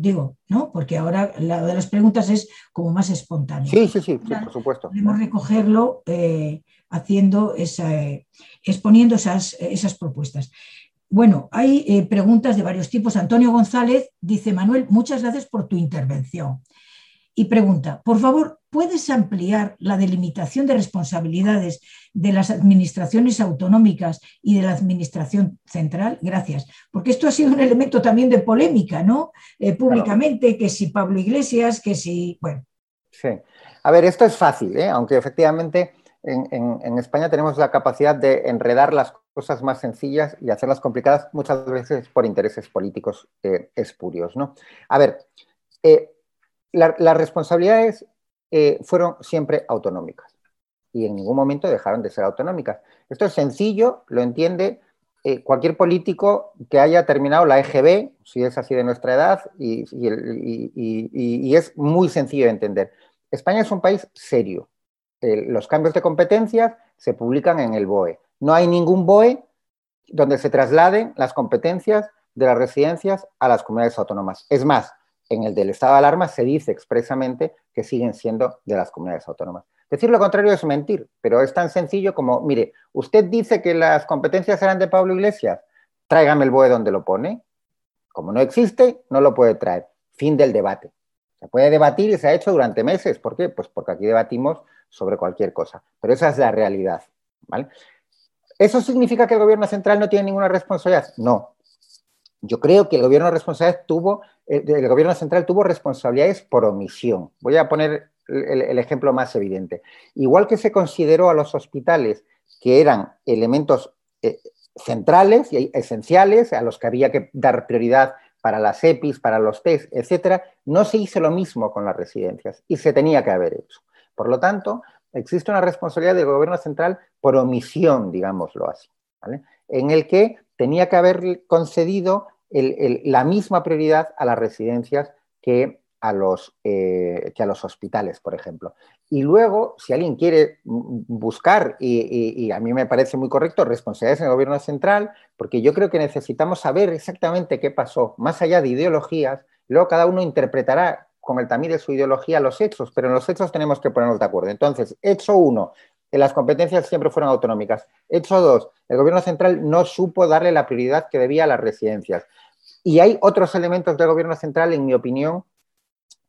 digo, ¿no? Porque ahora la de las preguntas es como más espontánea. Sí, sí, sí, por supuesto. Podemos recogerlo haciendo esa, exponiendo esas, esas propuestas. Bueno, hay eh, preguntas de varios tipos. Antonio González dice, Manuel, muchas gracias por tu intervención. Y pregunta, por favor, ¿puedes ampliar la delimitación de responsabilidades de las administraciones autonómicas y de la administración central? Gracias. Porque esto ha sido un elemento también de polémica, ¿no? Eh, públicamente, que si Pablo Iglesias, que si, bueno. Sí. A ver, esto es fácil, ¿eh? aunque efectivamente en, España tenemos la capacidad de enredar las cosas más sencillas y hacerlas complicadas muchas veces por intereses políticos eh, espurios. ¿no? A ver, eh, las responsabilidades eh, fueron siempre autonómicas y en ningún momento dejaron de ser autonómicas. Esto es sencillo, lo entiende cualquier político que haya terminado la EGB, si es así de nuestra edad, y, y es muy sencillo de entender. España es un país serio, los cambios de competencias se publican en el BOE. No hay ningún BOE donde se trasladen las competencias de las residencias a las comunidades autónomas. Es más, en el del estado de alarma se dice expresamente que siguen siendo de las comunidades autónomas. Decir lo contrario es mentir, pero es tan sencillo como, mire, usted dice que las competencias eran de Pablo Iglesias, tráigame el BOE donde lo pone. Como no existe, no lo puede traer. Fin del debate. Se puede debatir y se ha hecho durante meses. ¿Por qué? Pues porque aquí debatimos sobre cualquier cosa. Pero esa es la realidad. ¿Eso significa que el gobierno central no tiene ninguna responsabilidad? No. Yo creo que el gobierno, tuvo, eh, el gobierno central tuvo responsabilidades por omisión. Voy a poner el, ejemplo más evidente. Igual que se consideró a los hospitales que eran elementos eh, centrales y esenciales a los que había que dar prioridad para las EPIs, para los test, etcétera, no se hizo lo mismo con las residencias y se tenía que haber hecho. Por lo tanto, existe una responsabilidad del gobierno central por omisión, digámoslo así, en el que tenía que haber concedido la misma prioridad a las residencias que a los, eh, que a los hospitales, por ejemplo. Y luego, si alguien quiere buscar, y, a mí me parece muy correcto, responsabilidades en el gobierno central, porque yo creo que necesitamos saber exactamente qué pasó, más allá de ideologías, luego cada uno interpretará con el tamiz de su ideología los hechos, pero en los hechos tenemos que ponernos de acuerdo. Entonces, hecho uno, las competencias siempre fueron autonómicas. Hecho dos, el gobierno central no supo darle la prioridad que debía a las residencias. Y hay otros elementos del gobierno central, en mi opinión,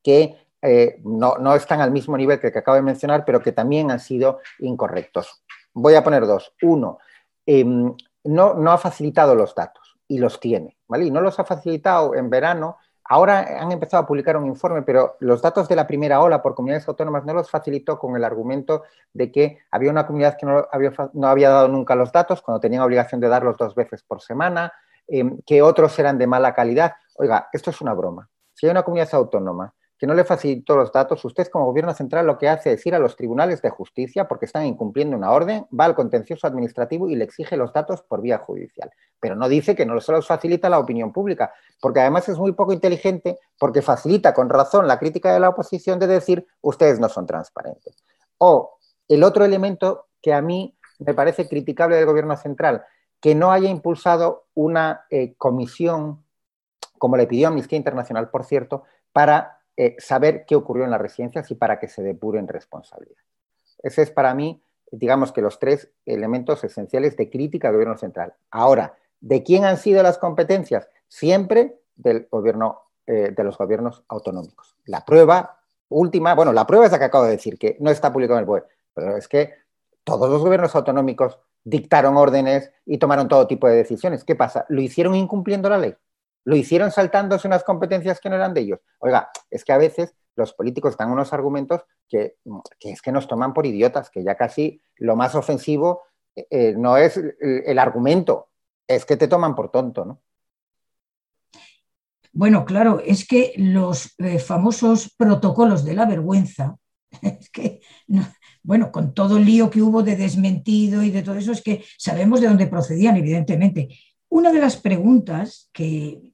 que eh, no, están al mismo nivel que el que acabo de mencionar, pero que también han sido incorrectos. Voy a poner dos. Uno, em, no, no ha facilitado los datos y los tiene, ¿vale? Y no los ha facilitado en verano. Ahora han empezado a publicar un informe, pero los datos de la primera ola por comunidades autónomas no los facilitó con el argumento de que había una comunidad que no había, no había dado nunca los datos cuando tenían obligación de darlos dos veces por semana, em, que otros eran de mala calidad. Oiga, esto es una broma. Si hay una comunidad autónoma que no le facilitó los datos, usted como gobierno central lo que hace es ir a los tribunales de justicia porque están incumpliendo una orden, va al contencioso administrativo y le exige los datos por vía judicial. Pero no dice que no se los facilita la opinión pública, porque además es muy poco inteligente porque facilita con razón la crítica de la oposición de decir ustedes no son transparentes. O el otro elemento que a mí me parece criticable del gobierno central, que no haya impulsado una eh, comisión, como le pidió Amnistía Internacional, por cierto, para eh, saber qué ocurrió en las residencias y para que se depuren responsabilidades. Ese es para mí, digamos que los tres elementos esenciales de crítica al gobierno central. Ahora, ¿de quién han sido las competencias? Siempre del gobierno, eh, de los gobiernos autonómicos. La prueba última, bueno, la prueba es la que acabo de decir, que no está publicado en el BOE, pero es que todos los gobiernos autonómicos dictaron órdenes y tomaron todo tipo de decisiones. ¿Qué pasa? ¿Lo hicieron incumpliendo la ley? Lo hicieron saltándose unas competencias que no eran de ellos. Oiga, es que a veces los políticos dan unos argumentos que, es que nos toman por idiotas, que ya casi lo más ofensivo eh, eh, no es el, argumento, es que te toman por tonto, ¿no? Bueno, claro, es que los eh, famosos protocolos de la vergüenza, es que, bueno, con todo el lío que hubo de desmentido y de todo eso, es que sabemos de dónde procedían, evidentemente, una de las preguntas que,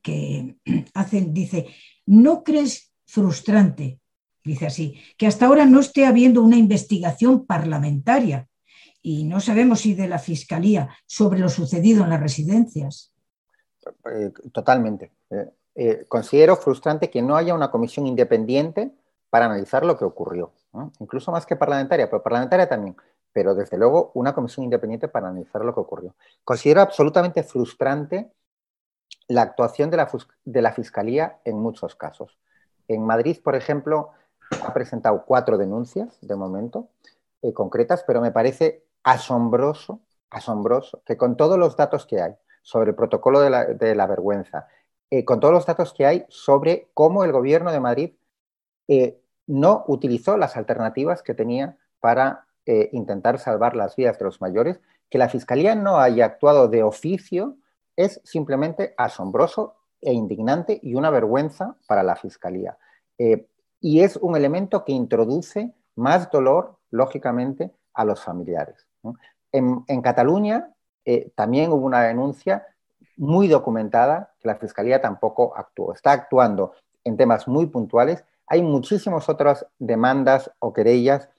hacen dice, ¿no crees frustrante, dice así, que hasta ahora no esté habiendo una investigación parlamentaria y no sabemos si de la Fiscalía sobre lo sucedido en las residencias? Eh, totalmente. Eh, eh, considero frustrante que no haya una comisión independiente para analizar lo que ocurrió, incluso más que parlamentaria, pero parlamentaria también pero desde luego una comisión independiente para analizar lo que ocurrió. Considero absolutamente frustrante la actuación de la, de la Fiscalía en muchos casos. En Madrid, por ejemplo, ha presentado cuatro denuncias de momento eh, concretas, pero me parece asombroso, asombroso que con todos los datos que hay sobre el protocolo de la, vergüenza, eh, con todos los datos que hay sobre cómo el gobierno de Madrid eh, no utilizó las alternativas que tenía para eh, intentar salvar las vidas de los mayores, que la Fiscalía no haya actuado de oficio es simplemente asombroso e indignante y una vergüenza para la Fiscalía. Eh, y es un elemento que introduce más dolor, lógicamente, a los familiares. En, Cataluña eh, también hubo una denuncia muy documentada que la Fiscalía tampoco actuó. Está actuando en temas muy puntuales. Hay muchísimas otras demandas o querellas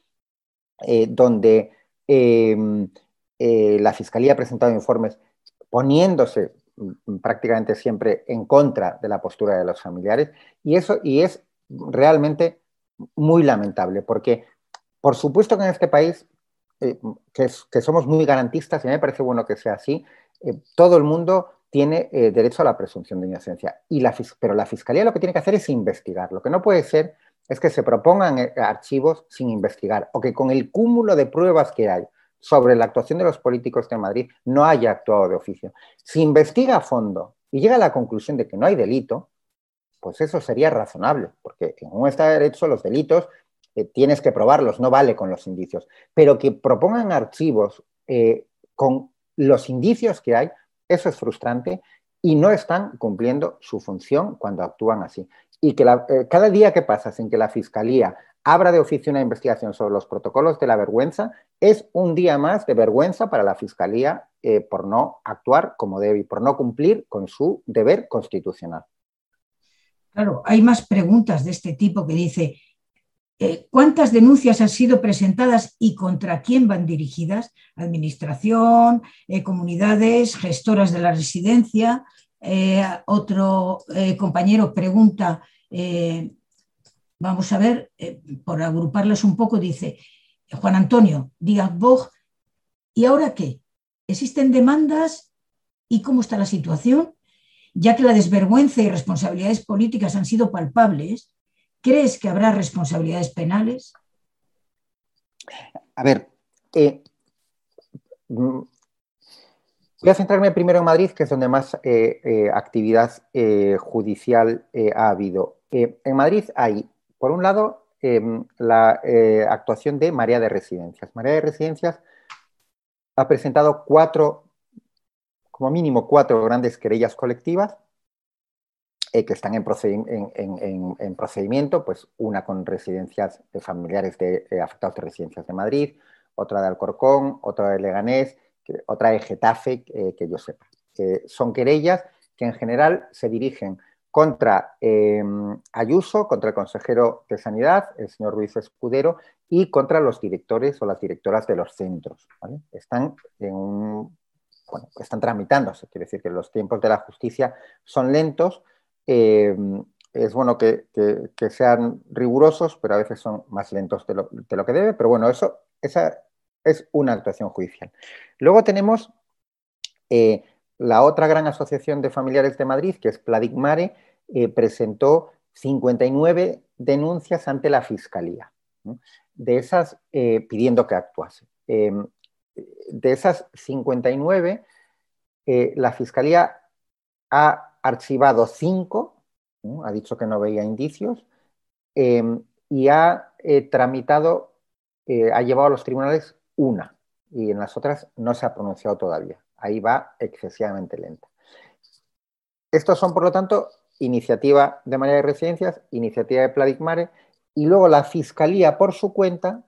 donde em, la Fiscalía ha presentado informes poniéndose mm, prácticamente siempre en contra de la postura de los familiares y eso y es realmente muy lamentable porque por supuesto que en este país eh, que, somos muy garantistas y me parece bueno que sea así eh, todo el mundo tiene eh, derecho a la presunción de inocencia y la, pero la fiscalía lo que tiene que hacer es investigar. Lo que no puede ser es que se propongan archivos sin investigar o que con el cúmulo de pruebas que hay sobre la actuación de los políticos de Madrid no haya actuado de oficio. Si investiga a fondo y llega a la conclusión de que no hay delito, pues eso sería razonable, porque en un Estado de Derecho los delitos eh, tienes que probarlos, no vale con los indicios. Pero que propongan archivos eh, con los indicios que hay, eso es frustrante y no están cumpliendo su función cuando actúan así. Y que eh, cada día que pasa sin que la Fiscalía abra de oficio una investigación sobre los protocolos de la vergüenza, es un día más de vergüenza para la Fiscalía eh, por no actuar como debe y por no cumplir con su deber constitucional. Claro, hay más preguntas de este tipo que dice, eh, ¿cuántas denuncias han sido presentadas y contra quién van dirigidas? Administración, comunidades, gestoras de la residencia. otro compañero pregunta, vamos a ver, por agruparlas un poco, dice, Juan Antonio Díaz Bog, ¿y ahora qué? ¿Existen demandas y cómo está la situación? Ya que la desvergüenza y responsabilidades políticas han sido palpables, ¿crees que habrá responsabilidades penales? A ver, eh, voy a centrarme primero en Madrid, que es donde más eh, eh, actividad judicial ha habido. En Madrid hay, por un lado, Em, la eh, actuación de María de Residencias. María de Residencias ha presentado cuatro, como mínimo cuatro grandes querellas colectivas eh, que están en, procedimiento, pues una con residencias de familiares de, eh, afectados de residencias de Madrid, otra de Alcorcón, otra de Leganés, otra de Getafe, que yo sepa. son querellas que en general se dirigen contra em, Ayuso, contra el consejero de Sanidad, el señor Ruiz Escudero, y contra los directores o las directoras de los centros. Están, en están tramitándose, quiere decir que los tiempos de la justicia son lentos. Em, es bueno que, sean rigurosos, pero a veces son más lentos de lo, que debe. Pero bueno, eso, esa es una actuación judicial. Luego tenemos eh, la otra gran asociación de familiares de Madrid, que es Pladigmare, eh, presentó 59 denuncias ante la Fiscalía, de esas eh, pidiendo que actuase. Em, de esas 59, eh, la Fiscalía ha archivado 5, ha dicho que no veía indicios, em, y ha tramitado, ha llevado a los tribunales una, y en las otras no se ha pronunciado todavía. Ahí va excesivamente lenta. Estos son, por lo tanto, iniciativa de María de Residencias, iniciativa de Pladigmare, y luego la Fiscalía por su cuenta,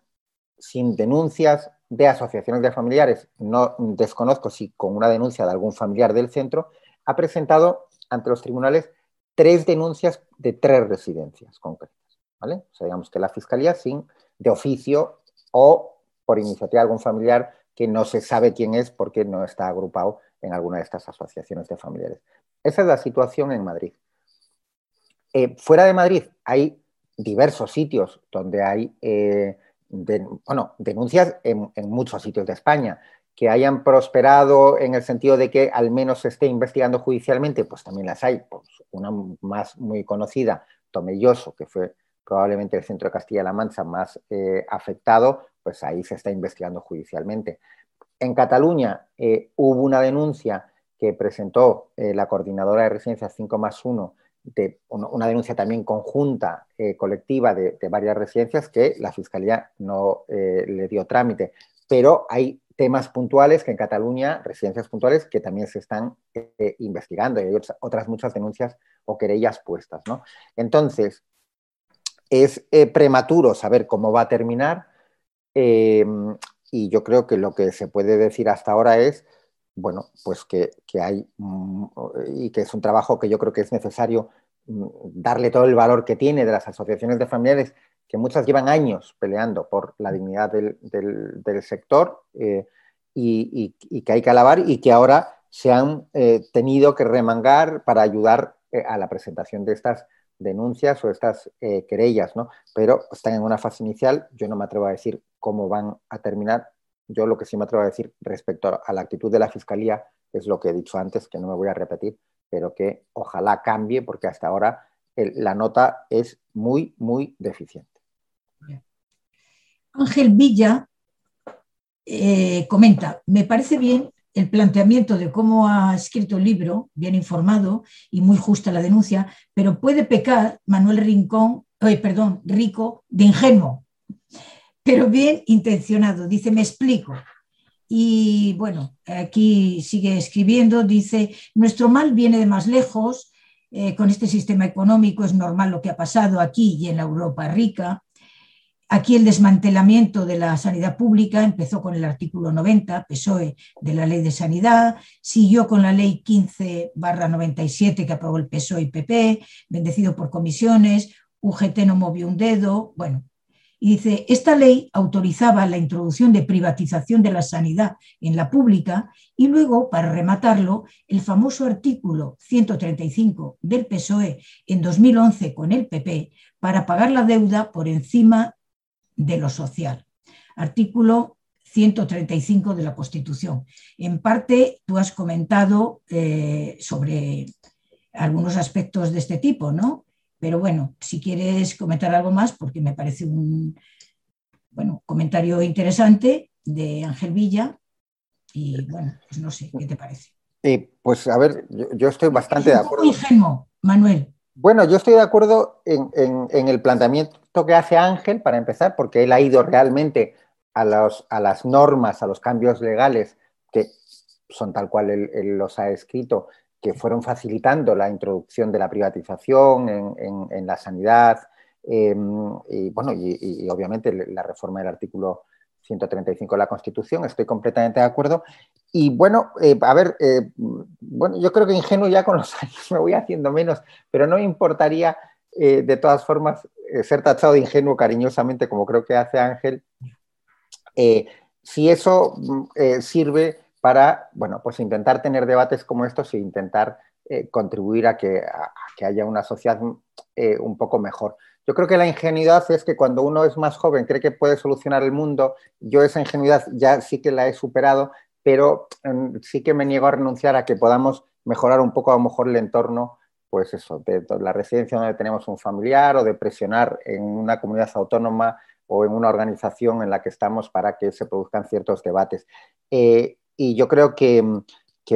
sin denuncias de asociaciones de familiares, no desconozco si con una denuncia de algún familiar del centro, ha presentado ante los tribunales tres denuncias de tres residencias concretas. ¿vale? O sea, digamos que la Fiscalía sin de oficio o por iniciativa de algún familiar que no se sabe quién es porque no está agrupado en alguna de estas asociaciones de familiares. Esa es la situación en Madrid. Eh, fuera de Madrid hay diversos sitios donde hay eh, bueno, denuncias en, muchos sitios de España que hayan prosperado en el sentido de que al menos se esté investigando judicialmente, pues también las hay. Pues una más muy conocida, Tomelloso, que fue probablemente el centro de Castilla-La Mancha más eh, afectado, pues ahí se está investigando judicialmente. En Cataluña hubo una denuncia que presentó la coordinadora de residencias 5 más 1 de una denuncia también conjunta, eh, colectiva de, varias residencias que la Fiscalía no eh, le dio trámite. Pero hay temas puntuales que en Cataluña, residencias puntuales, que también se están eh, investigando y hay otras muchas denuncias o querellas puestas. ¿no? Entonces, es prematuro saber cómo va a terminar em, y yo creo que lo que se puede decir hasta ahora es bueno, pues que, hay mm, y que es un trabajo que yo creo que es necesario mm, darle todo el valor que tiene de las asociaciones de familiares, que muchas llevan años peleando por la dignidad del, sector eh, y, que hay que alabar y que ahora se han eh, tenido que remangar para ayudar a la presentación de estas denuncias o estas querellas, ¿no? Pero están en una fase inicial, yo no me atrevo a decir cómo van a terminar, yo lo que sí me atrevo a decir respecto a la actitud de la Fiscalía es lo que he dicho antes, que no me voy a repetir, pero que ojalá cambie porque hasta ahora la nota es muy, muy deficiente. Ángel Villa eh, comenta, me parece bien el planteamiento de cómo ha escrito el libro, bien informado y muy justa la denuncia, pero puede pecar Manuel Rincón, eh, perdón, Rico, de ingenuo pero bien intencionado. Dice, me explico. Y bueno, aquí sigue escribiendo, dice, nuestro mal viene de más lejos, eh, con este sistema económico es normal lo que ha pasado aquí y en la Europa rica. Aquí el desmantelamiento de la sanidad pública empezó con el artículo 90, PSOE, de la Ley de Sanidad, siguió con la Ley 15 97 que aprobó el PSOE y PP, bendecido por comisiones, UGT no movió un dedo, bueno, y dice, esta ley autorizaba la introducción de privatización de la sanidad en la pública y luego, para rematarlo, el famoso artículo 135 del PSOE en 2011 con el PP para pagar la deuda por encima de lo social. Artículo 135 de la Constitución. En parte, tú has comentado eh, sobre algunos aspectos de este tipo, ¿no? Pero bueno, si quieres comentar algo más, porque me parece un bueno, comentario interesante de Ángel Villa. Y bueno, pues no sé, ¿qué te parece? pues a ver, yo, estoy bastante de acuerdo. ingenuo, Manuel. Bueno, yo estoy de acuerdo en, el planteamiento que hace Ángel, para empezar, porque él ha ido realmente a, las normas, a los cambios legales, que son tal cual él los ha escrito, que fueron facilitando la introducción de la privatización en, la sanidad em, y, bueno, y, obviamente la reforma del artículo 135 de la Constitución, estoy completamente de acuerdo. Y bueno, eh, a ver, eh, bueno, yo creo que ingenuo ya con los años me voy haciendo menos, pero no me importaría eh, de todas formas ser tachado de ingenuo cariñosamente, como creo que hace Ángel, si eso mm, sirve para, bueno, pues intentar tener debates como estos e intentar contribuir a que, haya una sociedad un poco mejor. Yo creo que la ingenuidad es que cuando uno es más joven cree que puede solucionar el mundo, yo esa ingenuidad ya sí que la he superado, pero mm, sí que me niego a renunciar a que podamos mejorar un poco a lo mejor el entorno, pues eso, de, la residencia donde tenemos un familiar o de presionar en una comunidad autónoma o en una organización en la que estamos para que se produzcan ciertos debates. Eh, y yo creo que,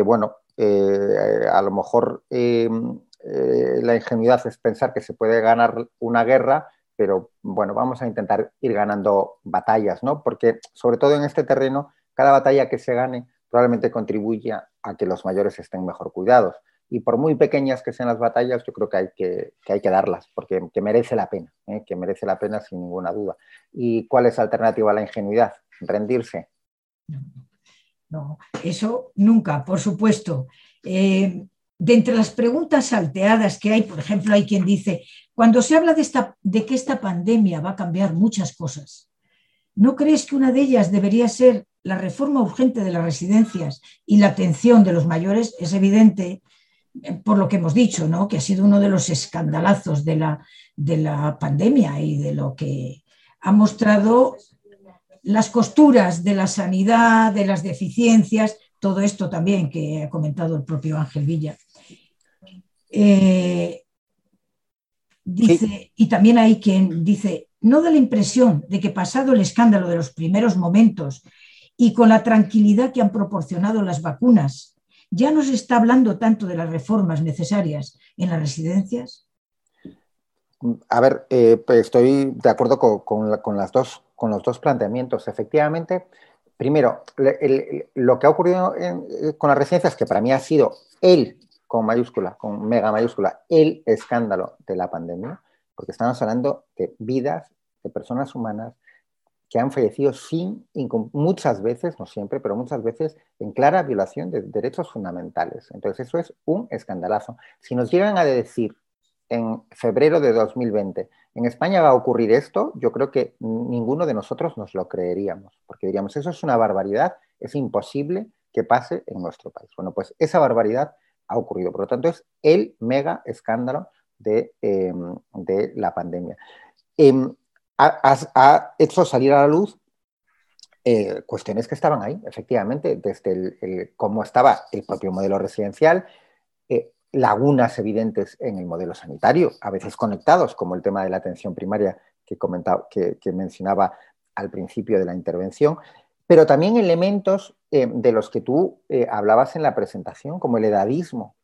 bueno, eh, a lo mejor eh, eh, la ingenuidad es pensar que se puede ganar una guerra, pero bueno, vamos a intentar ir ganando batallas, ¿no? Porque sobre todo en este terreno, cada batalla que se gane probablemente contribuya a que los mayores estén mejor cuidados. Y por muy pequeñas que sean las batallas, yo creo que hay que, hay que darlas, porque que merece la pena, que merece la pena sin ninguna duda. ¿Y cuál es la alternativa a la ingenuidad? Rendirse. No, eso nunca, por supuesto. Eh, de entre las preguntas salteadas que hay, por ejemplo, hay quien dice, cuando se habla de, esta, de que esta pandemia va a cambiar muchas cosas, ¿no crees que una de ellas debería ser la reforma urgente de las residencias y la atención de los mayores? Es evidente, eh, por lo que hemos dicho, ¿no? que ha sido uno de los escandalazos de la, de la pandemia y de lo que ha mostrado las costuras de la sanidad, de las deficiencias, todo esto también que ha comentado el propio Ángel Villa. Eh, dice, y también hay quien dice, no da la impresión de que pasado el escándalo de los primeros momentos y con la tranquilidad que han proporcionado las vacunas, ya no se está hablando tanto de las reformas necesarias en las residencias. A ver, eh, pues estoy de acuerdo con, las dos, con los dos planteamientos. Efectivamente, primero, lo que ha ocurrido eh, con las residencias, que para mí ha sido el, con mayúscula, con mega mayúscula, el escándalo de la pandemia, porque estamos hablando de vidas de personas humanas que han fallecido sin, muchas veces, no siempre, pero muchas veces en clara violación de derechos fundamentales. Entonces, eso es un escandalazo. Si nos llegan a decir en febrero de 2020, ¿en España va a ocurrir esto? Yo creo que ninguno de nosotros nos lo creeríamos, porque diríamos, eso es una barbaridad, es imposible que pase en nuestro país. Bueno, pues esa barbaridad ha ocurrido, por lo tanto es el mega escándalo de, em, la pandemia. Em, ha, hecho salir a la luz eh, cuestiones que estaban ahí, efectivamente, desde el, cómo estaba el propio modelo residencial, eh, lagunas evidentes en el modelo sanitario, a veces conectados, como el tema de la atención primaria que, comentaba, que, mencionaba al principio de la intervención, pero también elementos eh, de los que tú hablabas en la presentación, como el edadismo.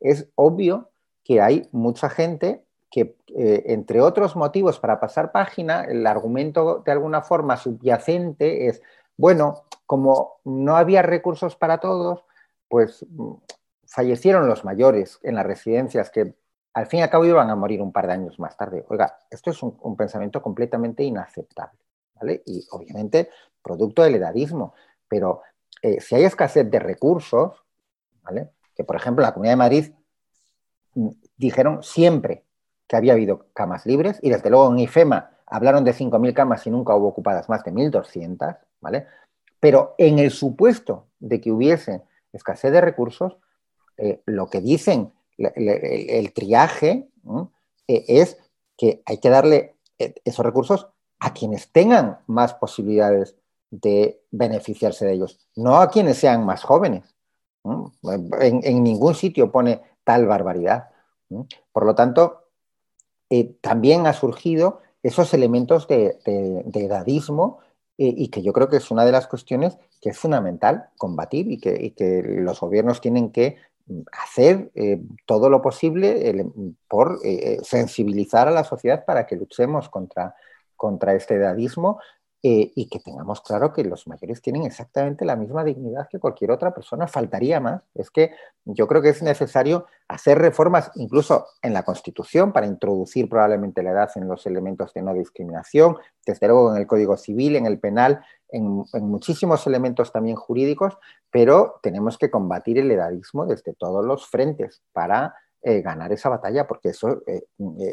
es obvio que hay mucha gente que, eh, entre otros motivos para pasar página, el argumento de alguna forma subyacente es, bueno, como no había recursos para todos, pues mm, fallecieron los mayores en las residencias que al fin y al cabo iban a morir un par de años más tarde. Oiga, esto es un, pensamiento completamente inaceptable, ¿vale? Y obviamente producto del edadismo, pero eh, si hay escasez de recursos, ¿vale? Que por ejemplo la Comunidad de Madrid mm, dijeron siempre que había habido camas libres y desde luego en IFEMA hablaron de 5.000 camas y nunca hubo ocupadas más de 1.200, ¿vale? Pero en el supuesto de que hubiese escasez de recursos, eh, lo que dicen el, triaje eh, es que hay que darle eh, esos recursos a quienes tengan más posibilidades de beneficiarse de ellos, no a quienes sean más jóvenes. En, ningún sitio pone tal barbaridad. Por lo tanto, eh, también ha surgido esos elementos de, edadismo eh, y que yo creo que es una de las cuestiones que es fundamental combatir y que, los gobiernos tienen que hacer eh, todo lo posible por sensibilizar a la sociedad para que luchemos contra, contra este edadismo eh, y que tengamos claro que los mayores tienen exactamente la misma dignidad que cualquier otra persona. Faltaría más. Es que yo creo que es necesario hacer reformas incluso en la Constitución para introducir probablemente la edad en los elementos de no discriminación, desde luego en el Código Civil, en el penal, en, muchísimos elementos también jurídicos, pero tenemos que combatir el edadismo desde todos los frentes para eh, ganar esa batalla, porque eso, eh,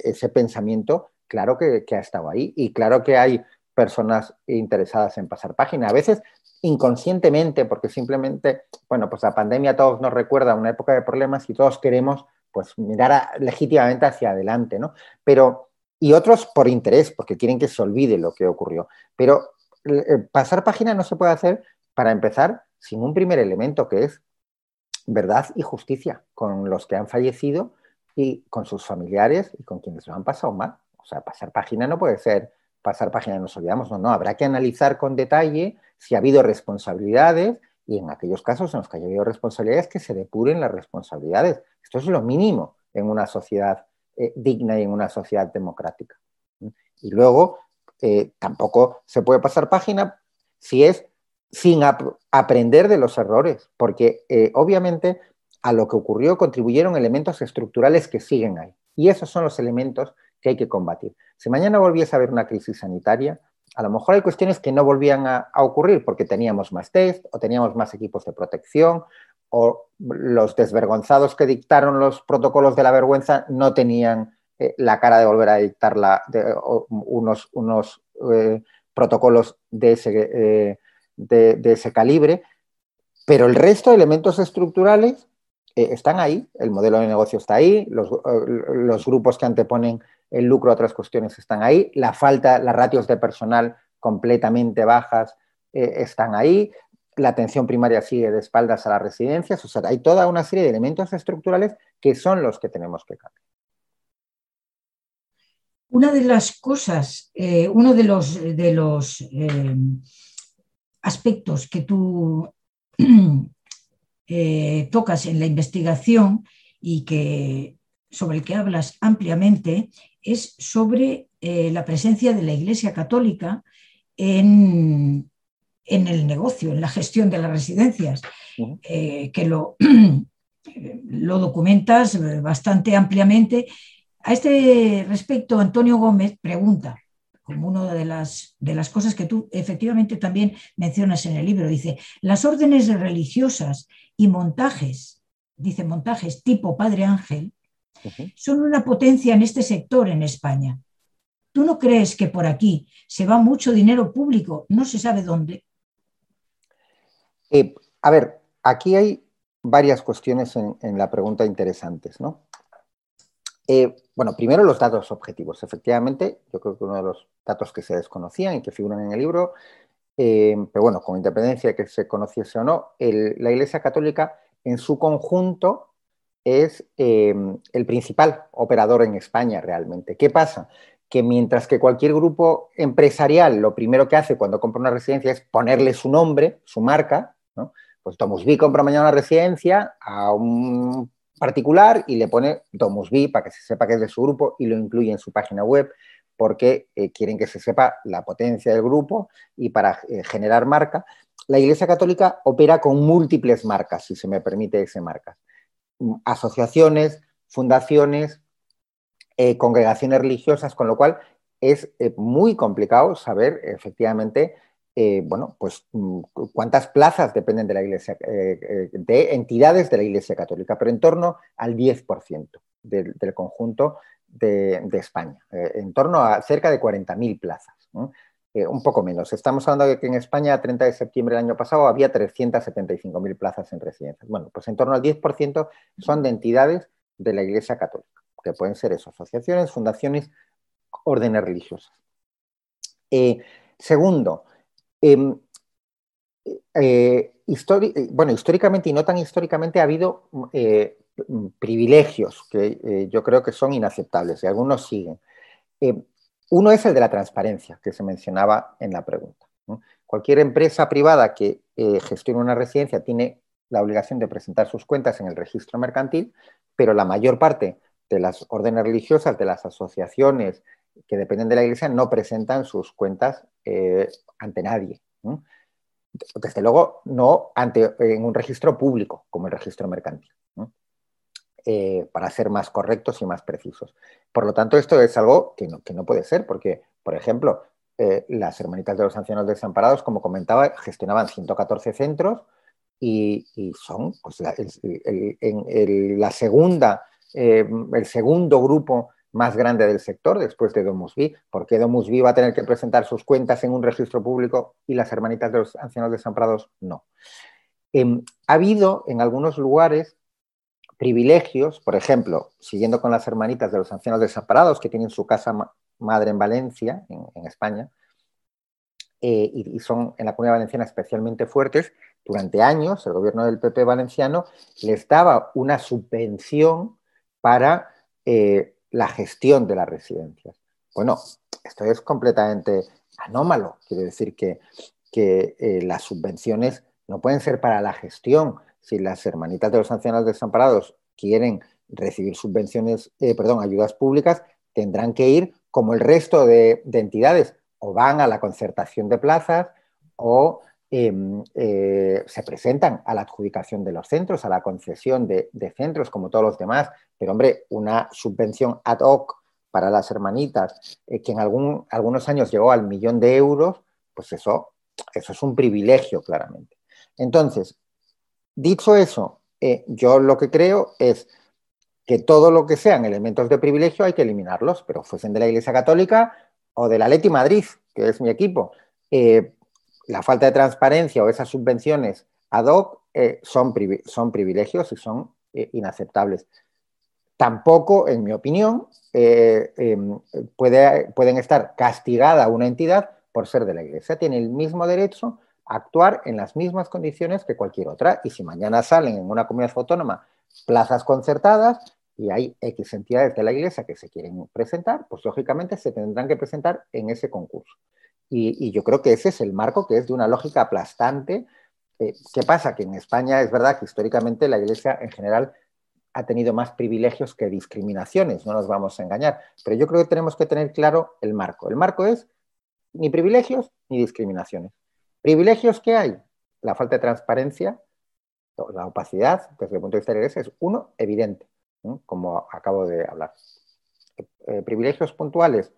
ese pensamiento, claro que, que ha estado ahí y claro que hay personas interesadas en pasar página. A veces inconscientemente, porque simplemente, bueno, pues la pandemia a todos nos recuerda una época de problemas y todos queremos pues mirar legítimamente hacia adelante, ¿no? Pero, y otros por interés, porque quieren que se olvide lo que ocurrió. Pero eh, pasar página no se puede hacer, para empezar, sin un primer elemento que es verdad y justicia con los que han fallecido y con sus familiares y con quienes lo han pasado mal. O sea, pasar página no puede ser pasar página nos olvidamos. No, no, habrá que analizar con detalle si ha habido responsabilidades y en aquellos casos en los que haya habido responsabilidades que se depuren las responsabilidades. Esto es lo mínimo en una sociedad eh, digna y en una sociedad democrática. Y luego, eh, tampoco se puede pasar página si es sin aprender de los errores, porque eh, obviamente a lo que ocurrió contribuyeron elementos estructurales que siguen ahí. Y esos son los elementos que hay que combatir. Si mañana volviese a haber una crisis sanitaria, a lo mejor hay cuestiones que no volvían a, ocurrir porque teníamos más test o teníamos más equipos de protección o los desvergonzados que dictaron los protocolos de la vergüenza no tenían eh, la cara de volver a dictar unos, unos eh, protocolos de ese, eh, de ese calibre, pero el resto de elementos estructurales están ahí, el modelo de negocio está ahí, los, grupos que anteponen el lucro otras cuestiones están ahí, la falta, las ratios de personal completamente bajas eh, están ahí, la atención primaria sigue de espaldas a las residencias, o sea, hay toda una serie de elementos estructurales que son los que tenemos que cambiar. Una de las cosas, eh, uno de los, de los eh, aspectos que tú tocas en la investigación y que sobre el que hablas ampliamente es sobre eh, la presencia de la Iglesia Católica en, el negocio, en la gestión de las residencias, eh, que lo, lo documentas bastante ampliamente. A este respecto, Antonio Gómez pregunta, como una de las, de las cosas que tú efectivamente también mencionas en el libro, dice, las órdenes religiosas y montajes, dice montajes tipo Padre Ángel, son una potencia en este sector en España. ¿Tú no crees que por aquí se va mucho dinero público? No se sabe dónde. Eh, a ver, aquí hay varias cuestiones en, la pregunta interesantes, ¿no? Eh, bueno, primero los datos objetivos. Efectivamente, yo creo que uno de los datos que se desconocían y que figuran en el libro, eh, pero bueno, con independencia de que se conociese o no, la Iglesia Católica en su conjunto es el principal operador en España realmente. ¿Qué pasa? que mientras que cualquier grupo empresarial lo primero que hace cuando compra una residencia es ponerle su nombre, su marca, ¿no? pues Domusby compra mañana una residencia a un particular y le pone Domusby para que se sepa que es de su grupo y lo incluye en su página web porque eh, quieren que se sepa la potencia del grupo y para eh, generar marca. La Iglesia Católica opera con múltiples marcas, si se me permite ese marcas. Asociaciones, fundaciones, eh, congregaciones religiosas, con lo cual es eh, muy complicado saber efectivamente, eh, bueno, pues mm, cuántas plazas dependen de la Iglesia, de entidades de la Iglesia Católica, pero en torno al 10% del, conjunto de, España, en torno a cerca de 40.000 plazas. Un poco menos. Estamos hablando de que en España, a 30 de septiembre del año pasado, había 375.000 plazas en residencias. Bueno, pues en torno al 10% son de entidades de la Iglesia Católica que pueden ser eso, asociaciones, fundaciones, órdenes religiosas. Eh, segundo, em, eh, bueno, históricamente y no tan históricamente ha habido eh, privilegios que yo creo que son inaceptables y algunos siguen. Uno es el de la transparencia, que se mencionaba en la pregunta. Cualquier empresa privada que gestione una residencia tiene la obligación de presentar sus cuentas en el registro mercantil, pero la mayor parte de las órdenes religiosas, de las asociaciones que dependen de la Iglesia, no presentan sus cuentas eh, ante nadie. Desde luego, no ante, en un registro público, como el registro mercantil, eh, para ser más correctos y más precisos. Por lo tanto, esto es algo que no, puede ser, porque, por ejemplo, eh, las hermanitas de los ancianos desamparados, como comentaba, gestionaban 114 centros y, son pues, la segunda eh, el segundo grupo más grande del sector después de Domusby, porque Domusby va a tener que presentar sus cuentas en un registro público y las hermanitas de los ancianos desamparados no. Em, ha habido en algunos lugares privilegios, por ejemplo, siguiendo con las hermanitas de los ancianos desamparados que tienen su casa madre en Valencia, en, España, eh, y, son en la comunidad valenciana especialmente fuertes, durante años el gobierno del PP valenciano les daba una subvención para eh, la gestión de las residencias. Bueno, esto es completamente anómalo. Quiere decir que, eh, las subvenciones no pueden ser para la gestión. Si las hermanitas de los ancianos desamparados quieren recibir subvenciones, eh, perdón, ayudas públicas, tendrán que ir como el resto de entidades, o van a la concertación de plazas o Em, eh, se presentan a la adjudicación de los centros, a la concesión de, centros como todos los demás, pero hombre, una subvención ad hoc para las hermanitas eh, que en algún, algunos años llegó al millón de euros, pues eso, eso es un privilegio claramente. Entonces, dicho eso, eh, yo lo que creo es que todo lo que sean elementos de privilegio hay que eliminarlos, pero fuesen de la Iglesia Católica o de la Leti Madrid, que es mi equipo la falta de transparencia o esas subvenciones ad hoc eh, son, son, privilegios y son eh, inaceptables. Tampoco, en mi opinión, eh, em, puede, pueden estar castigada una entidad por ser de la Iglesia. Tiene el mismo derecho actuar en las mismas condiciones que cualquier otra. Y si mañana salen en una comunidad autónoma plazas concertadas y hay X entidades de la Iglesia que se quieren presentar, pues lógicamente se tendrán que presentar en ese concurso. Y, yo creo que ese es el marco que es de una lógica aplastante. Eh, ¿Qué pasa? Que en España es verdad que históricamente la Iglesia en general ha tenido más privilegios que discriminaciones, no nos vamos a engañar, pero yo creo que tenemos que tener claro el marco. El marco es ni privilegios ni discriminaciones. ¿Privilegios que hay? La falta de transparencia, la opacidad, desde el punto de vista de la es uno evidente, como acabo de hablar. Eh, privilegios puntuales,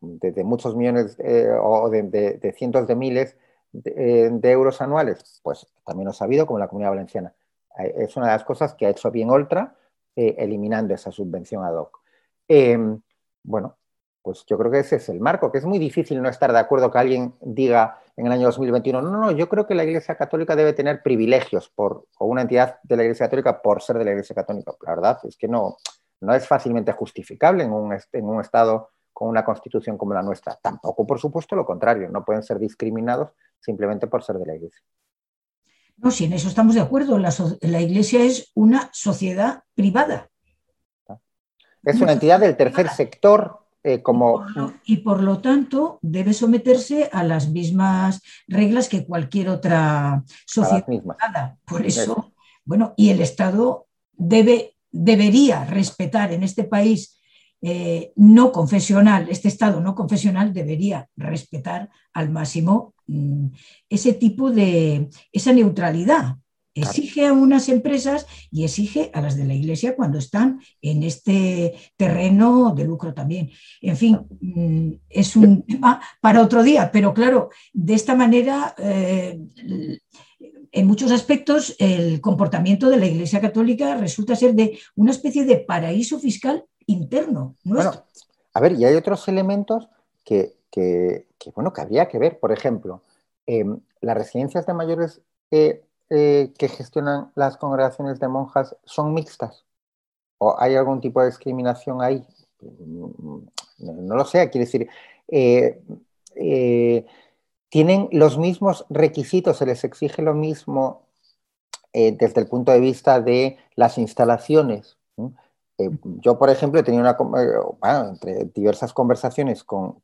de, muchos millones eh, o de, cientos de miles eh, de, euros anuales, pues también lo ha sabido como la Comunidad Valenciana. Eh, es una de las cosas que ha hecho bien Oltra eliminando esa subvención ad hoc. Em, bueno, pues yo creo que ese es el marco, que es muy difícil no estar de acuerdo que alguien diga en el año 2021, no, no, yo creo que la Iglesia Católica debe tener privilegios por, o una entidad de la Iglesia Católica por ser de la Iglesia Católica. La verdad es que no, no es fácilmente justificable en un, en un Estado con una constitución como la nuestra. Tampoco, por supuesto, lo contrario, no pueden ser discriminados simplemente por ser de la Iglesia. No, si en eso estamos de acuerdo, la, la Iglesia es una sociedad privada. Es una entidad del tercer sector eh, como... Y por, lo, tanto debe someterse a las mismas reglas que cualquier otra sociedad. Por eso, bueno, y el Estado debe, debería respetar en este país eh, no confesional, este Estado no confesional debería respetar al máximo mm, ese tipo de, esa neutralidad Exige a unas empresas y exige a las de la Iglesia cuando están en este terreno de lucro también. En fin, mm, es un tema para otro día, pero claro, de esta manera, eh, en muchos aspectos, el comportamiento de la Iglesia Católica resulta ser de una especie de paraíso fiscal interno. Bueno, a ver, y hay otros elementos que, bueno, que habría que ver. Por ejemplo, em, las residencias de mayores eh, eh, que gestionan las congregaciones de monjas son mixtas? ¿O hay algún tipo de discriminación ahí? No lo sé, quiere decir, eh, eh, ¿tienen los mismos requisitos? ¿Se les exige lo mismo desde el punto de vista de las instalaciones? yo, por ejemplo, he tenido una, entre diversas conversaciones con,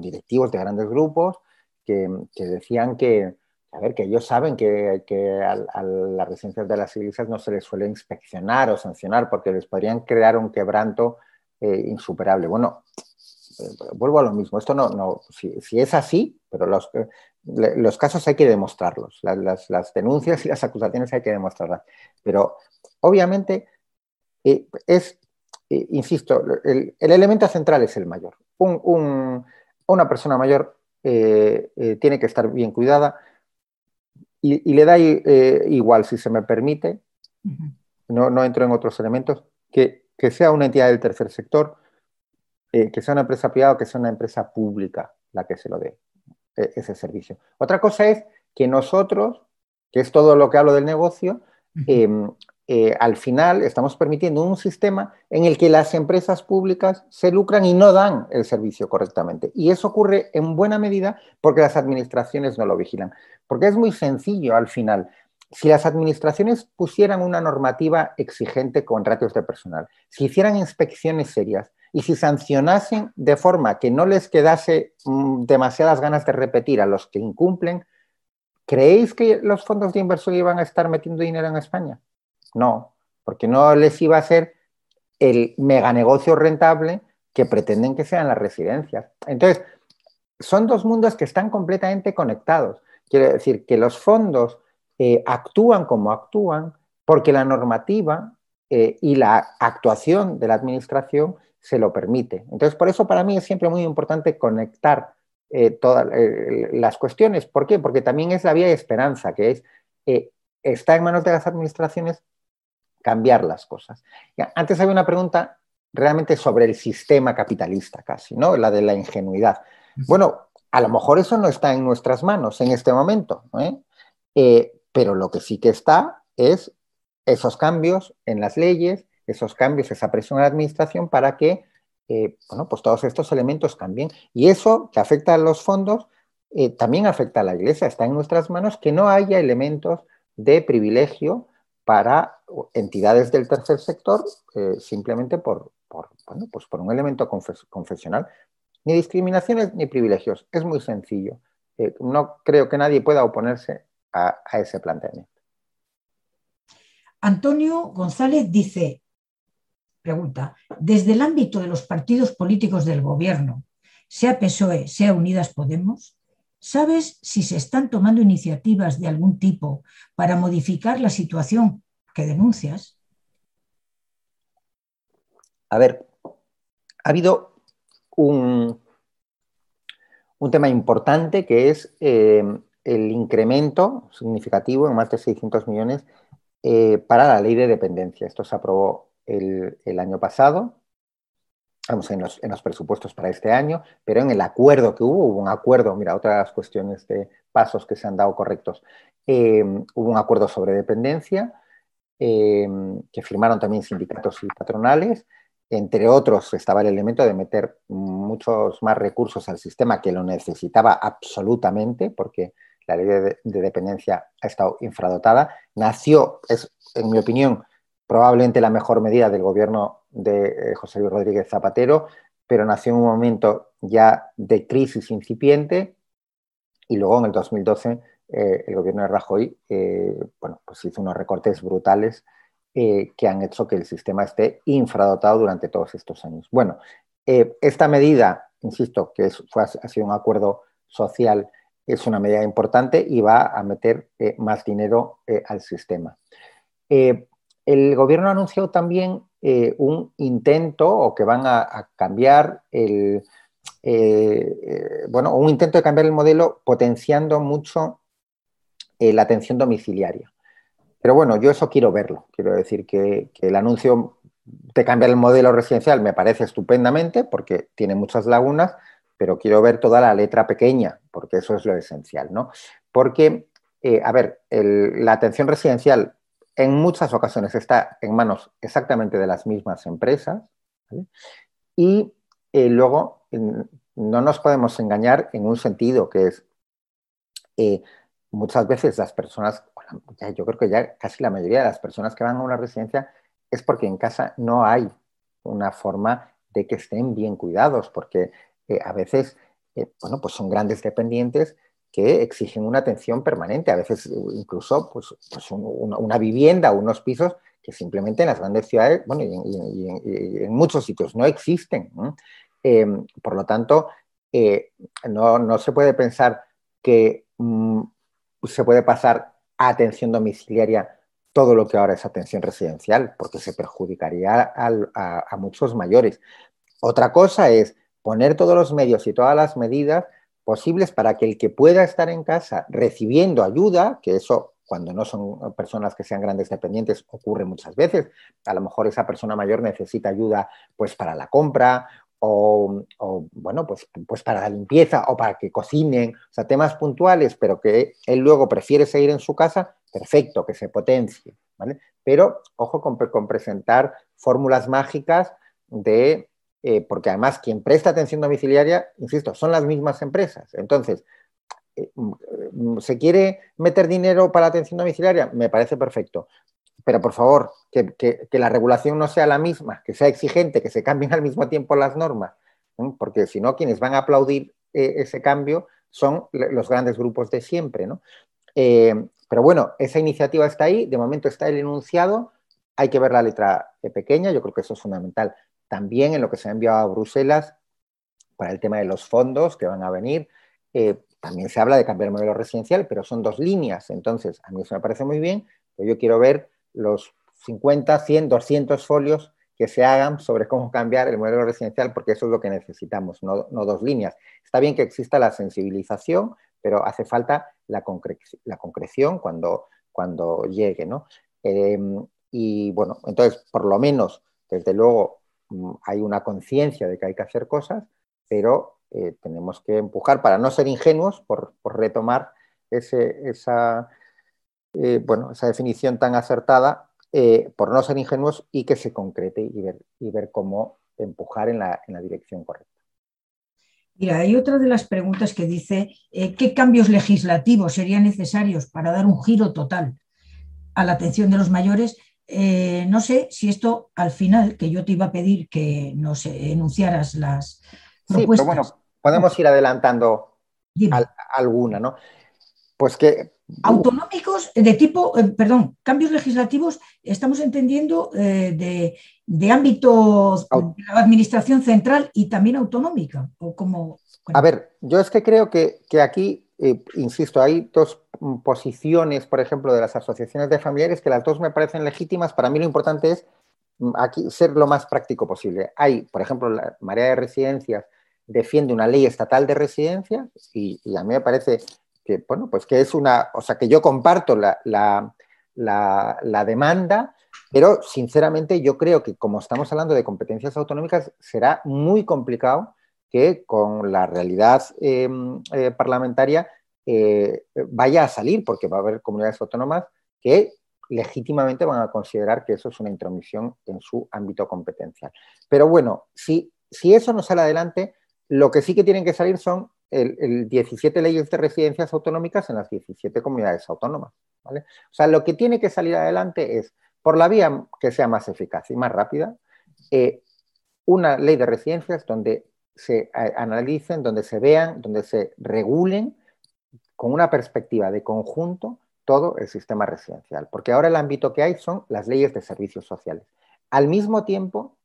directivos de grandes grupos que decían que, a ver, que ellos saben que, a, las residencias de las iglesias no se les suele inspeccionar o sancionar porque les podrían crear un quebranto eh, insuperable. Bueno, eh, vuelvo a lo mismo, esto no, no si, es así, pero los, eh, los, casos hay que demostrarlos, las, las, denuncias y las acusaciones hay que demostrarlas. Pero obviamente es, insisto, el, elemento central es el mayor. una persona mayor tiene que estar bien cuidada y, le da eh, igual, si se me permite, no, no, entro en otros elementos, que, que sea una entidad del tercer sector, eh, que sea una empresa privada o que sea una empresa pública la que se lo dé e, ese servicio. Otra cosa es que nosotros, que es todo lo que hablo del negocio, eh, al final estamos permitiendo un sistema en el que las empresas públicas se lucran y no dan el servicio correctamente. Y eso ocurre en buena medida porque las administraciones no lo vigilan. Porque es muy sencillo al final. Si las administraciones pusieran una normativa exigente con ratios de personal, si hicieran inspecciones serias y si sancionasen de forma que no les quedase mm, demasiadas ganas de repetir a los que incumplen, ¿creéis que los fondos de inversión iban a estar metiendo dinero en España? No, porque no les iba a ser el mega negocio rentable que pretenden que sean las residencias. Entonces, son dos mundos que están completamente conectados. Quiere decir que los fondos eh, actúan como actúan porque la normativa eh, y la actuación de la administración se lo permite. Entonces, por eso para mí es siempre muy importante conectar eh, todas las cuestiones. ¿Por qué? Porque también es la vía de esperanza, que es, está en manos de las administraciones cambiar las cosas. Antes había una pregunta realmente sobre el sistema capitalista casi, ¿no? La de la ingenuidad. Bueno, a lo mejor eso no está en nuestras manos en este momento, ¿eh? Eh, pero lo que sí que está es esos cambios en las leyes, esos cambios, esa presión a la administración para que, eh, bueno, pues todos estos elementos cambien. Y eso que afecta a los fondos, también afecta a la Iglesia. Está en nuestras manos que no haya elementos de privilegio para entidades del tercer sector eh, simplemente por, pues por un elemento confesional. Ni discriminaciones ni privilegios. Es muy sencillo. Eh, no creo que nadie pueda oponerse a, ese planteamiento. Antonio González dice, pregunta, desde el ámbito de los partidos políticos del gobierno, sea PSOE, sea Unidas Podemos, ¿Sabes si se están tomando iniciativas de algún tipo para modificar la situación que denuncias? A ver, ha habido un, un tema importante que es eh, el incremento significativo en más de 600 millones eh, para la ley de dependencia. Esto se aprobó el, año pasado, vamos, en los, en los, presupuestos para este año, pero en el acuerdo que hubo, hubo un acuerdo, mira, otras cuestiones de pasos que se han dado correctos, eh, hubo un acuerdo sobre dependencia eh, que firmaron también sindicatos y patronales, entre otros estaba el elemento de meter muchos más recursos al sistema que lo necesitaba absolutamente, porque la ley de, dependencia ha estado infradotada. Nació, es en mi opinión, probablemente la mejor medida del gobierno de eh, José Luis Rodríguez Zapatero, pero nació en un momento ya de crisis incipiente y luego en el 2012 eh, el gobierno de Rajoy eh, bueno, pues hizo unos recortes brutales que han hecho que el sistema esté infradotado durante todos estos años. Bueno, esta medida, insisto, que fue, ha sido un acuerdo social, es una medida importante y va a meter más dinero al sistema. El gobierno ha anunciado también eh, un intento o que van a, cambiar el, eh, eh, bueno, un intento de cambiar el modelo potenciando mucho la atención domiciliaria. Pero bueno, yo eso quiero verlo. Quiero decir que, el anuncio de cambiar el modelo residencial me parece estupendamente porque tiene muchas lagunas, pero quiero ver toda la letra pequeña, porque eso es lo esencial, ¿no? Porque, a ver, la atención residencial en muchas ocasiones está en manos exactamente de las mismas empresas. Y eh, luego no nos podemos engañar en un sentido que es eh, muchas veces las personas, yo creo que ya casi la mayoría de las personas que van a una residencia es porque en casa no hay una forma de que estén bien cuidados, porque eh, a veces, bueno, pues son grandes dependientes que exigen una atención permanente, a veces incluso pues, pues una, vivienda, unos pisos que simplemente en las grandes ciudades, bueno, y, en, muchos sitios no existen. Em, por lo tanto, eh, no, se puede pensar que mm, se puede pasar a atención domiciliaria todo lo que ahora es atención residencial, porque se perjudicaría a muchos mayores. Otra cosa es poner todos los medios y todas las medidas posibles para que el que pueda estar en casa recibiendo ayuda, que eso cuando no son personas que sean grandes dependientes ocurre muchas veces, a lo mejor esa persona mayor necesita ayuda pues para la compra o, bueno, pues, pues para la limpieza o para que cocinen, o sea, temas puntuales, pero que él luego prefiere seguir en su casa, perfecto, que se potencie, ¿vale? Pero ojo con presentar fórmulas mágicas de eh, porque además quien presta atención domiciliaria, insisto, son las mismas empresas. Entonces, eh, mm, ¿se quiere meter dinero para atención domiciliaria? Me parece perfecto. Pero por favor, que, la regulación no sea la misma, que sea exigente, que se cambien al mismo tiempo las normas, porque si no, quienes van a aplaudir eh, ese cambio son los grandes grupos de siempre. pero bueno, esa iniciativa está ahí, de momento está el enunciado, hay que ver la letra pequeña, yo creo que eso es fundamental también en lo que se ha enviado a Bruselas para el tema de los fondos que van a venir. Eh, también se habla de cambiar el modelo residencial, pero son dos líneas. Entonces, a mí eso me parece muy bien, pero yo quiero ver los 50, 100, 200 folios que se hagan sobre cómo cambiar el modelo residencial, porque eso es lo que necesitamos, no, dos líneas. Está bien que exista la sensibilización, pero hace falta la, concreción cuando, cuando llegue, ¿no? Eh, y bueno, entonces, por lo menos, desde luego, hay una conciencia de que hay que hacer cosas, pero eh, tenemos que empujar para no ser ingenuos, por, retomar esa, eh, bueno, esa definición tan acertada, eh, por no ser ingenuos y que se concrete y ver, y ver cómo empujar en la, en la dirección correcta. Mira, hay otra de las preguntas que dice, ¿qué cambios legislativos serían necesarios para dar un giro total a la atención de los mayores eh, no sé si esto al final, que yo te iba a pedir que nos enunciaras las propuestas. Sí, pero bueno, podemos ir adelantando alguna, ¿no? Pues que. Autonómicos de tipo, eh, perdón, cambios legislativos, estamos entendiendo eh, de, ámbito de la administración central y también autonómica. O como, A ver, yo es que creo que, que aquí insisto, hay dos posiciones, por ejemplo, de las asociaciones de familiares que las dos me parecen legítimas. Para mí lo importante es mm, aquí ser lo más práctico posible. Hay, por ejemplo, la Marea de Residencias defiende una ley estatal de residencias y, a mí me parece que, bueno, pues que es una, o sea, que yo comparto la, demanda, Pero, sinceramente, yo creo que como estamos hablando de competencias autonómicas, será muy complicado que con la realidad em, eh, parlamentaria eh, vaya a salir, porque va a haber comunidades autónomas que legítimamente van a considerar que eso es una intromisión en su ámbito competencial. Pero bueno, si, si eso no sale adelante, lo que sí que tienen que salir son el, 17 leyes de residencias autonómicas en las 17 comunidades autónomas. O sea, lo que tiene que salir adelante es, por la vía que sea más eficaz y más rápida, eh, una ley de residencias donde se analicen, donde se vean, donde se regulen con una perspectiva de conjunto todo el sistema residencial. Porque ahora el ámbito que hay son las leyes de servicios sociales. Al mismo tiempo,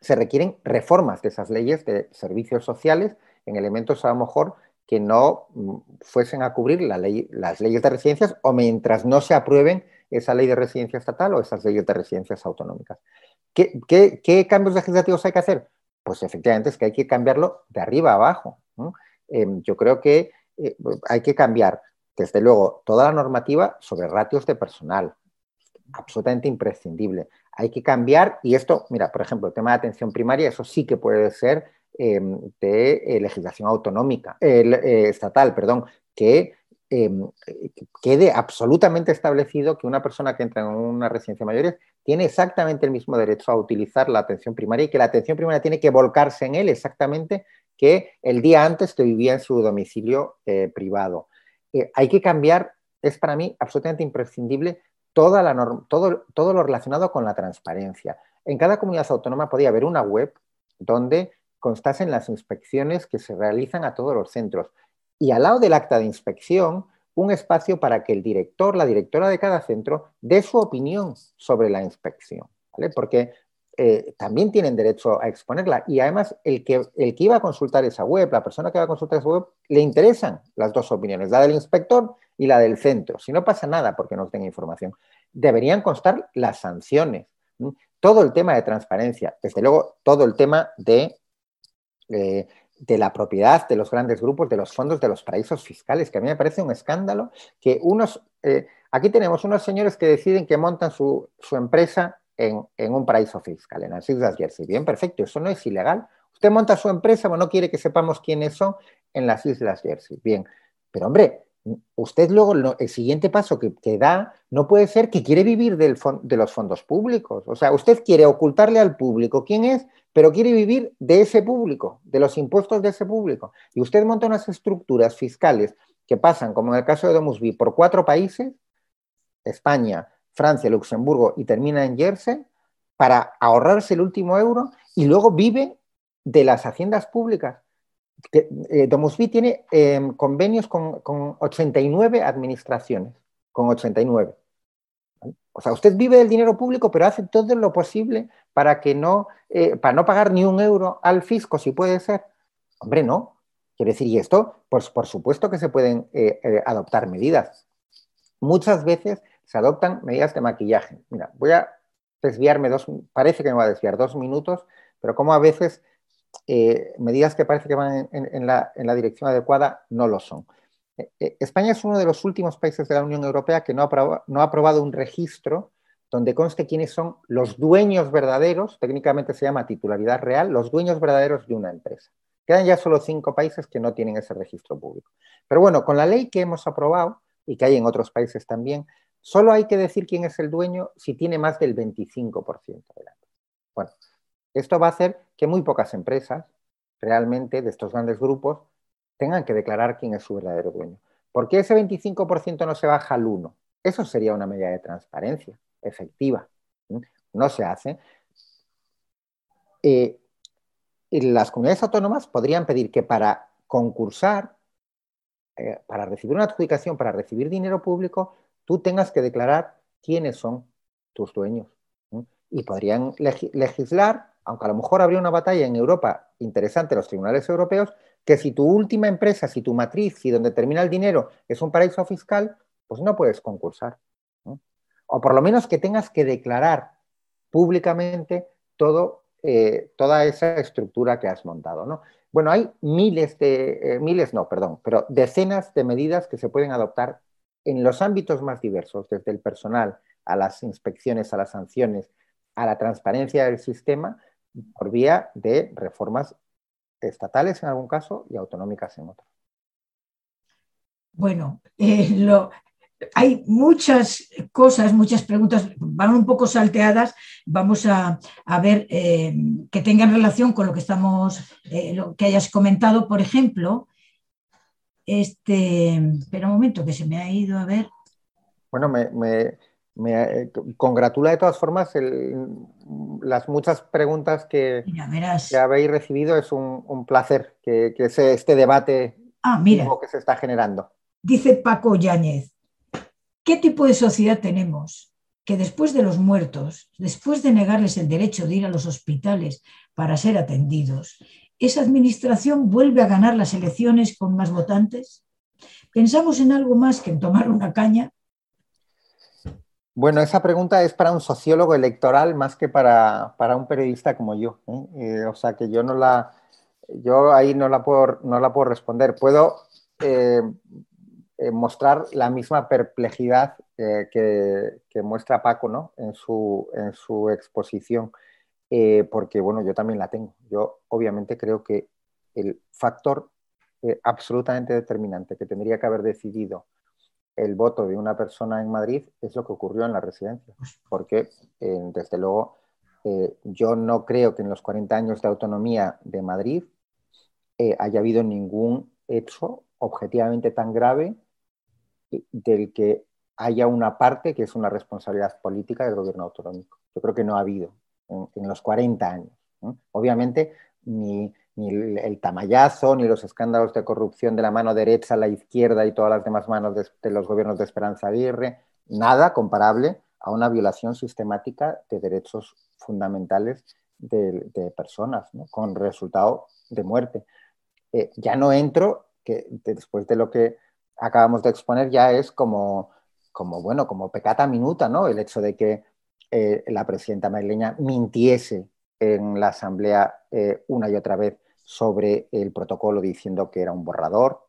se requieren reformas de esas leyes de servicios sociales en elementos a lo mejor que no mm, fuesen a cubrir las leyes de residencias o mientras no se aprueben esa ley de residencia estatal o esas leyes de residencias autonómicas. ¿Qué, cambios legislativos hay que hacer? Pues efectivamente es que hay que cambiarlo de arriba a abajo. Em, yo creo que eh, hay que cambiar, desde luego, toda la normativa sobre ratios de personal, absolutamente imprescindible. Hay que cambiar, y esto, mira, por ejemplo, el tema de atención primaria, eso sí que puede ser em, de eh, legislación autonómica, eh, estatal, perdón, que em, quede absolutamente establecido que una persona que entra en una residencia mayores tiene exactamente el mismo derecho a utilizar la atención primaria y que la atención primaria tiene que volcarse en él exactamente que el día antes que vivía en su domicilio eh, privado. hay que cambiar, es para mí absolutamente imprescindible toda la todo, todo lo relacionado con la transparencia. En cada comunidad autónoma podía haber una web donde constasen las inspecciones que se realizan a todos los centros. Y al lado del acta de inspección, un espacio para que el director, la directora de cada centro, dé su opinión sobre la inspección. Porque eh, también tienen derecho a exponerla. Y además, el que, el que iba a consultar esa web, la persona que va a consultar esa web, le interesan las dos opiniones, la del inspector y la del centro. Si no pasa nada porque no tenga información, deberían constar las sanciones. Todo el tema de transparencia, desde luego todo el tema de, eh, de la propiedad de los grandes grupos, de los fondos de los paraísos fiscales, que a mí me parece un escándalo que unos... Eh, aquí tenemos unos señores que deciden que montan su, empresa en, en, un paraíso fiscal, en las Islas Jersey. Bien, perfecto, eso no es ilegal. Usted monta su empresa, pero no quiere que sepamos quiénes son en las Islas Jersey. Bien, pero hombre, usted luego el siguiente paso que, da no puede ser que quiere vivir de los fondos públicos. O sea, usted quiere ocultarle al público quién es, pero quiere vivir de ese público, de los impuestos de ese público. Y usted monta unas estructuras fiscales que pasan, como en el caso de Domusby, por cuatro países, España, Francia, Luxemburgo, y termina en Jersey, para ahorrarse el último euro y luego vive de las haciendas públicas que, eh, tiene em, convenios con, 89 administraciones, con 89. O sea, usted vive del dinero público, pero hace todo lo posible para que no, eh, para no pagar ni un euro al fisco, si puede ser. Hombre, no. Quiere decir, y esto, pues por supuesto que se pueden eh, adoptar medidas. Muchas veces se adoptan medidas de maquillaje. Mira, voy a desviarme dos, parece que me va a desviar dos minutos, pero como a veces eh, medidas que parece que van en, la, dirección adecuada no lo son. Eh, eh, España es uno de los últimos países de la Unión Europea que no ha, aprobado un registro donde conste quiénes son los dueños verdaderos, técnicamente se llama titularidad real, los dueños verdaderos de una empresa. Quedan ya solo cinco países que no tienen ese registro público. Pero bueno, con la ley que hemos aprobado y que hay en otros países también, solo hay que decir quién es el dueño si tiene más del 25% de la. Bueno, esto va a hacer que muy pocas empresas realmente de estos grandes grupos tengan que declarar quién es su verdadero dueño. ¿Por qué ese 25% no se baja al 1? Eso sería una medida de transparencia efectiva. No se hace. Eh, las comunidades autónomas podrían pedir que para concursar, eh, para recibir una adjudicación, para recibir dinero público, tú tengas que declarar quiénes son tus dueños. Y podrían legislar aunque a lo mejor habría una batalla en Europa interesante los tribunales europeos, que si tu última empresa, si tu matriz, si donde termina el dinero es un paraíso fiscal, pues no puedes concursar. O por lo menos que tengas que declarar públicamente todo, eh, toda esa estructura que has montado. ¿no? Bueno, hay miles de, eh, miles no, perdón, pero decenas de medidas que se pueden adoptar en los ámbitos más diversos, desde el personal a las inspecciones, a las sanciones, a la transparencia del sistema por vía de reformas estatales en algún caso y autonómicas en otro. Bueno, eh, lo, hay muchas cosas, muchas preguntas, van un poco salteadas. Vamos a, ver eh, que tengan relación con lo que estamos, eh, lo que hayas comentado, por ejemplo. Este, espera un momento, que se me ha ido a ver. Bueno, me, eh, congratula de todas formas las muchas preguntas que, habéis recibido. Es un, placer que, que este debate ah, mira. que se está generando. Dice Paco Yáñez, ¿Qué tipo de sociedad tenemos? Que después de los muertos, después de negarles el derecho de ir a los hospitales para ser atendidos, ¿esa administración vuelve a ganar las elecciones con más votantes? ¿Pensamos en algo más que en tomar una caña? Bueno, esa pregunta es para un sociólogo electoral más que para, un periodista como yo. ¿eh? Eh, o sea que yo no la, yo ahí no la puedo, no la puedo responder. Puedo eh, mostrar la misma perplejidad eh, que, muestra Paco ¿no? en, su, en su exposición, porque bueno, yo también la tengo. Yo obviamente creo que el factor absolutamente determinante que tendría que haber decidido el voto de una persona en Madrid es lo que ocurrió en la residencia, porque desde luego yo no creo que en los 40 años de autonomía de Madrid haya habido ningún hecho objetivamente tan grave del que haya una parte que es una responsabilidad política del gobierno autonómico. Yo creo que no ha habido en, los 40 años. Obviamente, ni, el, tamallazo, ni los escándalos de corrupción de la mano derecha, la izquierda y todas las demás manos de, los gobiernos de Esperanza Aguirre, nada comparable a una violación sistemática de derechos fundamentales de, personas, con resultado de muerte. Eh, ya no entro, que después de lo que acabamos de exponer ya es como, como bueno, como pecata minuta, ¿no? El hecho de que eh, la presidenta madrileña mintiese en la Asamblea eh, una y otra vez sobre el protocolo diciendo que era un borrador,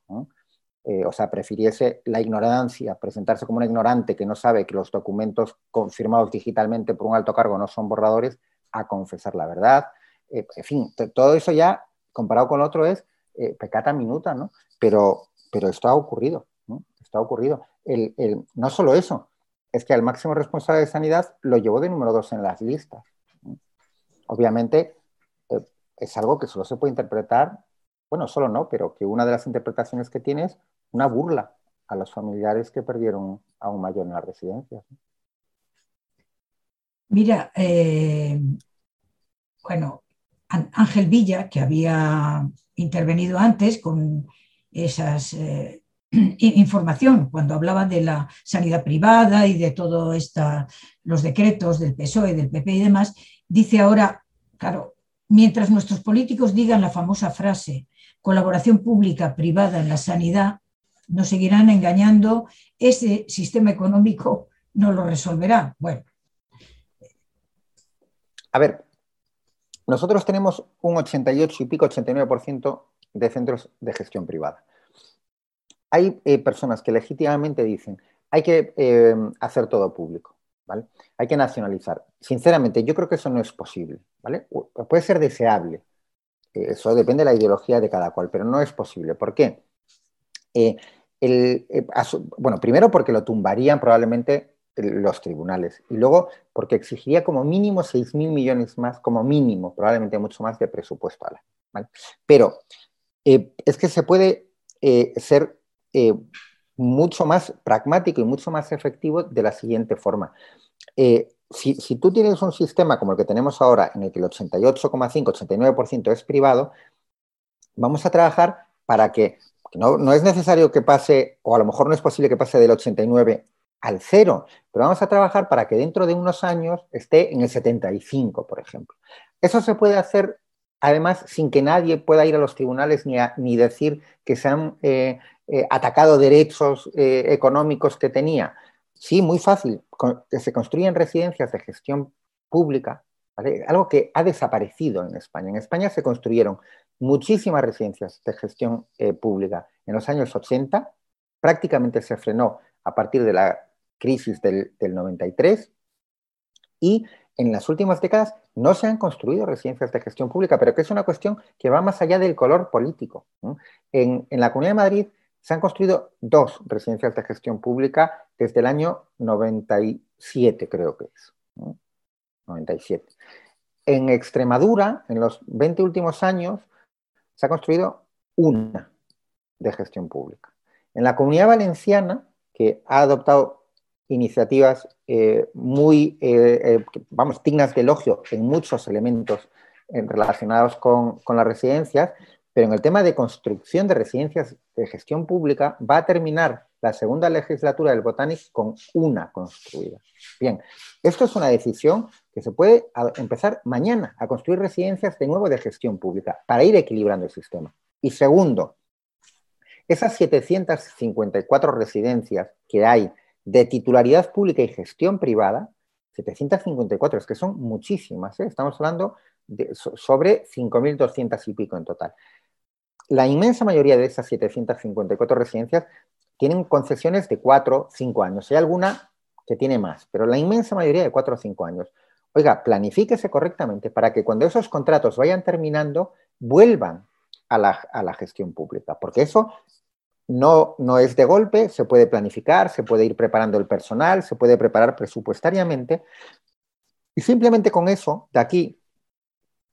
eh, o sea, prefiriese la ignorancia, presentarse como una ignorante que no sabe que los documentos confirmados digitalmente por un alto cargo no son borradores, a confesar la verdad. en fin, todo eso ya, comparado con otro, es pecata minuta, ¿no? Pero, pero esto ha ocurrido. Esto ha ocurrido. El, no solo eso, es que al máximo responsable de sanidad lo llevó de número dos en las listas. Obviamente eh, es algo que solo se puede interpretar, bueno, solo no, pero que una de las interpretaciones que tiene es una burla a los familiares que perdieron a un mayor en las residencias. Mira, eh, bueno, Ángel Villa, que había intervenido antes con esas eh, información cuando hablaba de la sanidad privada y de todo esta, los decretos del PSOE, del PP y demás, dice ahora, claro, mientras nuestros políticos digan la famosa frase colaboración pública privada en la sanidad, nos seguirán engañando, ese sistema económico no lo resolverá. Bueno. A ver, nosotros tenemos un 88 y pico, 89% de centros de gestión privada. Hay eh, personas que legítimamente dicen, hay que eh, hacer todo público, ¿vale? Hay que nacionalizar. Sinceramente, yo creo que eso no es posible, ¿vale? Puede ser deseable, eh, eso depende de la ideología de cada cual, pero no es posible. ¿Por qué? bueno, primero porque lo tumbarían probablemente los tribunales y luego porque exigiría como mínimo 6.000 millones más, como mínimo, probablemente mucho más de presupuesto. ¿vale? Pero eh, es que se puede eh, ser eh, mucho más pragmático y mucho más efectivo de la siguiente forma. Si, tú tienes un sistema como el que tenemos ahora, en el que el 88,5-89% es privado, vamos a trabajar para que no, no, es necesario que pase, o a lo mejor no es posible que pase del 89 al cero, pero vamos a trabajar para que dentro de unos años esté en el 75, por ejemplo. Eso se puede hacer además sin que nadie pueda ir a los tribunales ni, ni decir que se han eh, eh, atacado derechos eh, económicos que tenía. Sí, muy fácil, que se construyan residencias de gestión pública, algo que ha desaparecido en España. En España se construyeron muchísimas residencias de gestión pública. En los años 80 prácticamente se frenó a partir de la crisis del, 93 y en las últimas décadas no se han construido residencias de gestión pública, pero que es una cuestión que va más allá del color político. En, en, la Comunidad de Madrid se han construido dos residencias de gestión pública desde el año 97, creo que es. 97. En Extremadura, en los 20 últimos años, se ha construido una de gestión pública. En la Comunidad Valenciana, que ha adoptado iniciativas eh, muy, eh, eh, vamos, dignas de elogio en muchos elementos relacionados con, las residencias, pero en el tema de construcción de residencias de gestión pública va a terminar la segunda legislatura del Botanic con una construida. Bien, esto es una decisión que se puede empezar mañana a construir residencias de nuevo de gestión pública para ir equilibrando el sistema. Y segundo, esas 754 residencias que hay de titularidad pública y gestión privada, 754, es que son muchísimas, ¿eh? estamos hablando sobre 5.200 y pico en total. La inmensa mayoría de esas 754 residencias tienen concesiones de 4 5 años. Hay alguna que tiene más, pero la inmensa mayoría de 4 o 5 años. Oiga, planifíquese correctamente para que cuando esos contratos vayan terminando, vuelvan a la, a la gestión pública, porque eso no, no es de golpe, se puede planificar, se puede ir preparando el personal, se puede preparar presupuestariamente. Y simplemente con eso, de aquí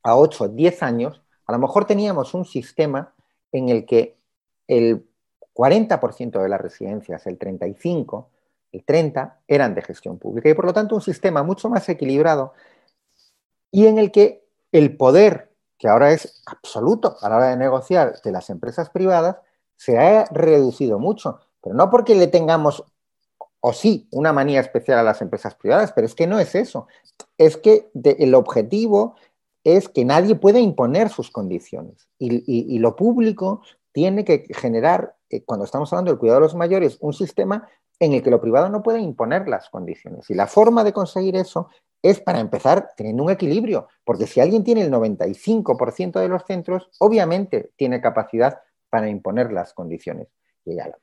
a 8, 10 años, a lo mejor teníamos un sistema en el que el 40% de las residencias, el 35%, el 30% eran de gestión pública y por lo tanto un sistema mucho más equilibrado y en el que el poder, que ahora es absoluto a la hora de negociar de las empresas privadas, se ha reducido mucho, pero no porque le tengamos, o sí, una manía especial a las empresas privadas, pero es que no es eso. Es que el objetivo es que nadie pueda imponer sus condiciones y, lo público tiene que generar, eh, cuando estamos hablando del cuidado de los mayores, un sistema en el que lo privado no puede imponer las condiciones. Y la forma de conseguir eso es para empezar teniendo un equilibrio, porque si alguien tiene el 95% de los centros, obviamente tiene capacidad para imponer las condiciones.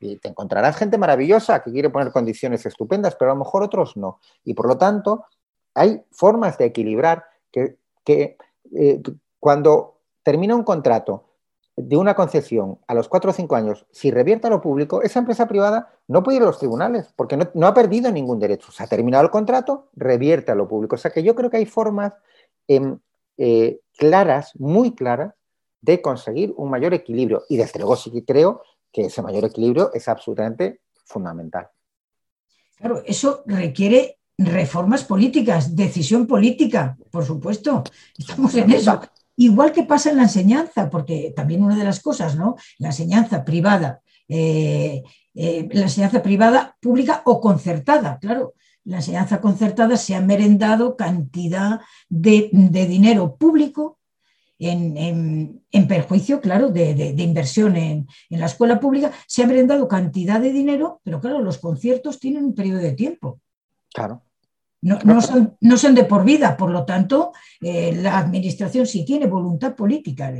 Y, te encontrarás gente maravillosa que quiere poner condiciones estupendas, pero a lo mejor otros no. Y por lo tanto, hay formas de equilibrar que, eh, cuando termina un contrato de una concesión a los cuatro o cinco años, si revierte a lo público, esa empresa privada no puede ir a los tribunales porque no, ha perdido ningún derecho. Se ha terminado el contrato, revierte a lo público. O sea que yo creo que hay formas em, eh, claras, muy claras, de conseguir un mayor equilibrio. Y desde luego sí que creo que ese mayor equilibrio es absolutamente fundamental. Claro, eso requiere reformas políticas, decisión política, por supuesto. Estamos en eso. Igual que pasa en la enseñanza, porque también una de las cosas, ¿no? La enseñanza privada, eh, eh, la enseñanza privada, pública o concertada, claro. La enseñanza concertada se ha merendado cantidad de, de dinero público en, perjuicio, claro, de, inversión en, la escuela pública. Se ha brindado cantidad de dinero, pero claro, los conciertos tienen un periodo de tiempo. Claro. No, son, no son, de por vida, por lo tanto, eh, la administración sí tiene voluntad política.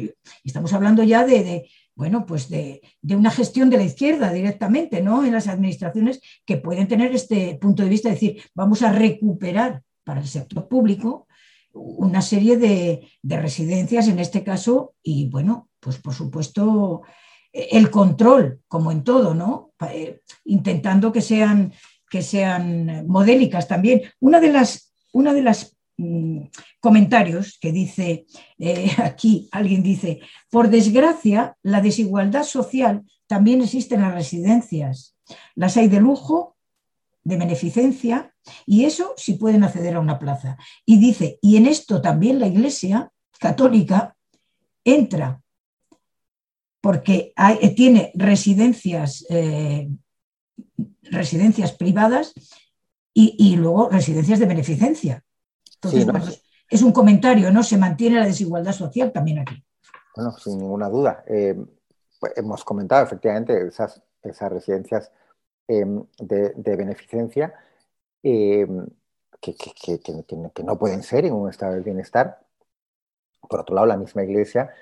Estamos hablando ya de, bueno, pues de, de, una gestión de la izquierda directamente, ¿no? En las administraciones que pueden tener este punto de vista, de decir, vamos a recuperar para el sector público una serie de, residencias en este caso y bueno, pues por supuesto el control, como en todo, ¿no? Eh, intentando que sean, que sean modélicas también. Una de las, una de las mm, comentarios que dice eh, aquí, alguien dice, por desgracia, la desigualdad social también existe en las residencias. Las hay de lujo de beneficencia y eso sí pueden acceder a una plaza. Y dice, y en esto también la Iglesia católica entra porque tiene residencias, eh, residencias privadas y, luego residencias de beneficencia. Entonces, es un comentario, ¿no? Se mantiene la desigualdad social también aquí. Bueno, sin ninguna duda. Eh, pues hemos comentado efectivamente esas, esas residencias Em, de, beneficencia em, que, no pueden ser en un estado de bienestar. Por otro lado, la misma iglesia,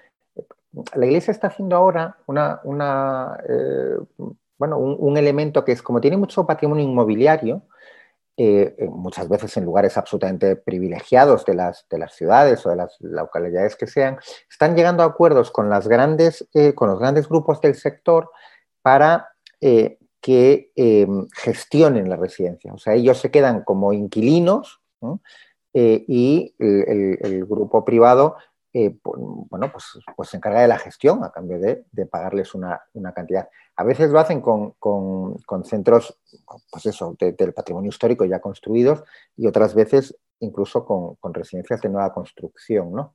la iglesia está haciendo ahora una, una eh, bueno, un, elemento que es como tiene mucho patrimonio inmobiliario, eh, muchas veces en lugares absolutamente privilegiados de las, de las ciudades o de las localidades que sean, están llegando a acuerdos con, las grandes, eh, con los grandes grupos del sector para eh, que gestionen la residencia. O sea, ellos se quedan como inquilinos y el, grupo privado bueno, pues, pues, se encarga de la gestión a cambio de, pagarles una, cantidad. A veces lo hacen con, centros, pues eso, del patrimonio histórico ya construidos y otras veces incluso con, residencias de nueva construcción, ¿no?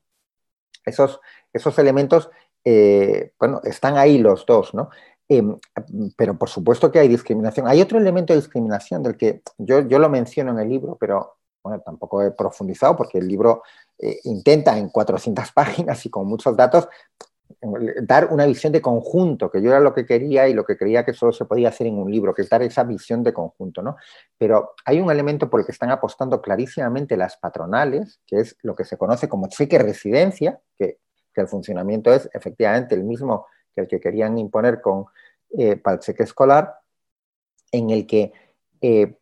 Esos, elementos, eh, bueno, están ahí los dos, ¿no? Em, pero por supuesto que hay discriminación. Hay otro elemento de discriminación del que yo lo menciono en el libro, pero bueno, tampoco he profundizado porque el libro eh, intenta en 400 páginas y con muchos datos dar una visión de conjunto, que yo era lo que quería y lo que creía que solo se podía hacer en un libro, que es dar esa visión de conjunto, ¿no? Pero hay un elemento por el que están apostando clarísimamente las patronales, que es lo que se conoce como cheque residencia, que, el funcionamiento es efectivamente el mismo que el que querían imponer con, eh, el cheque escolar, en el que, eh,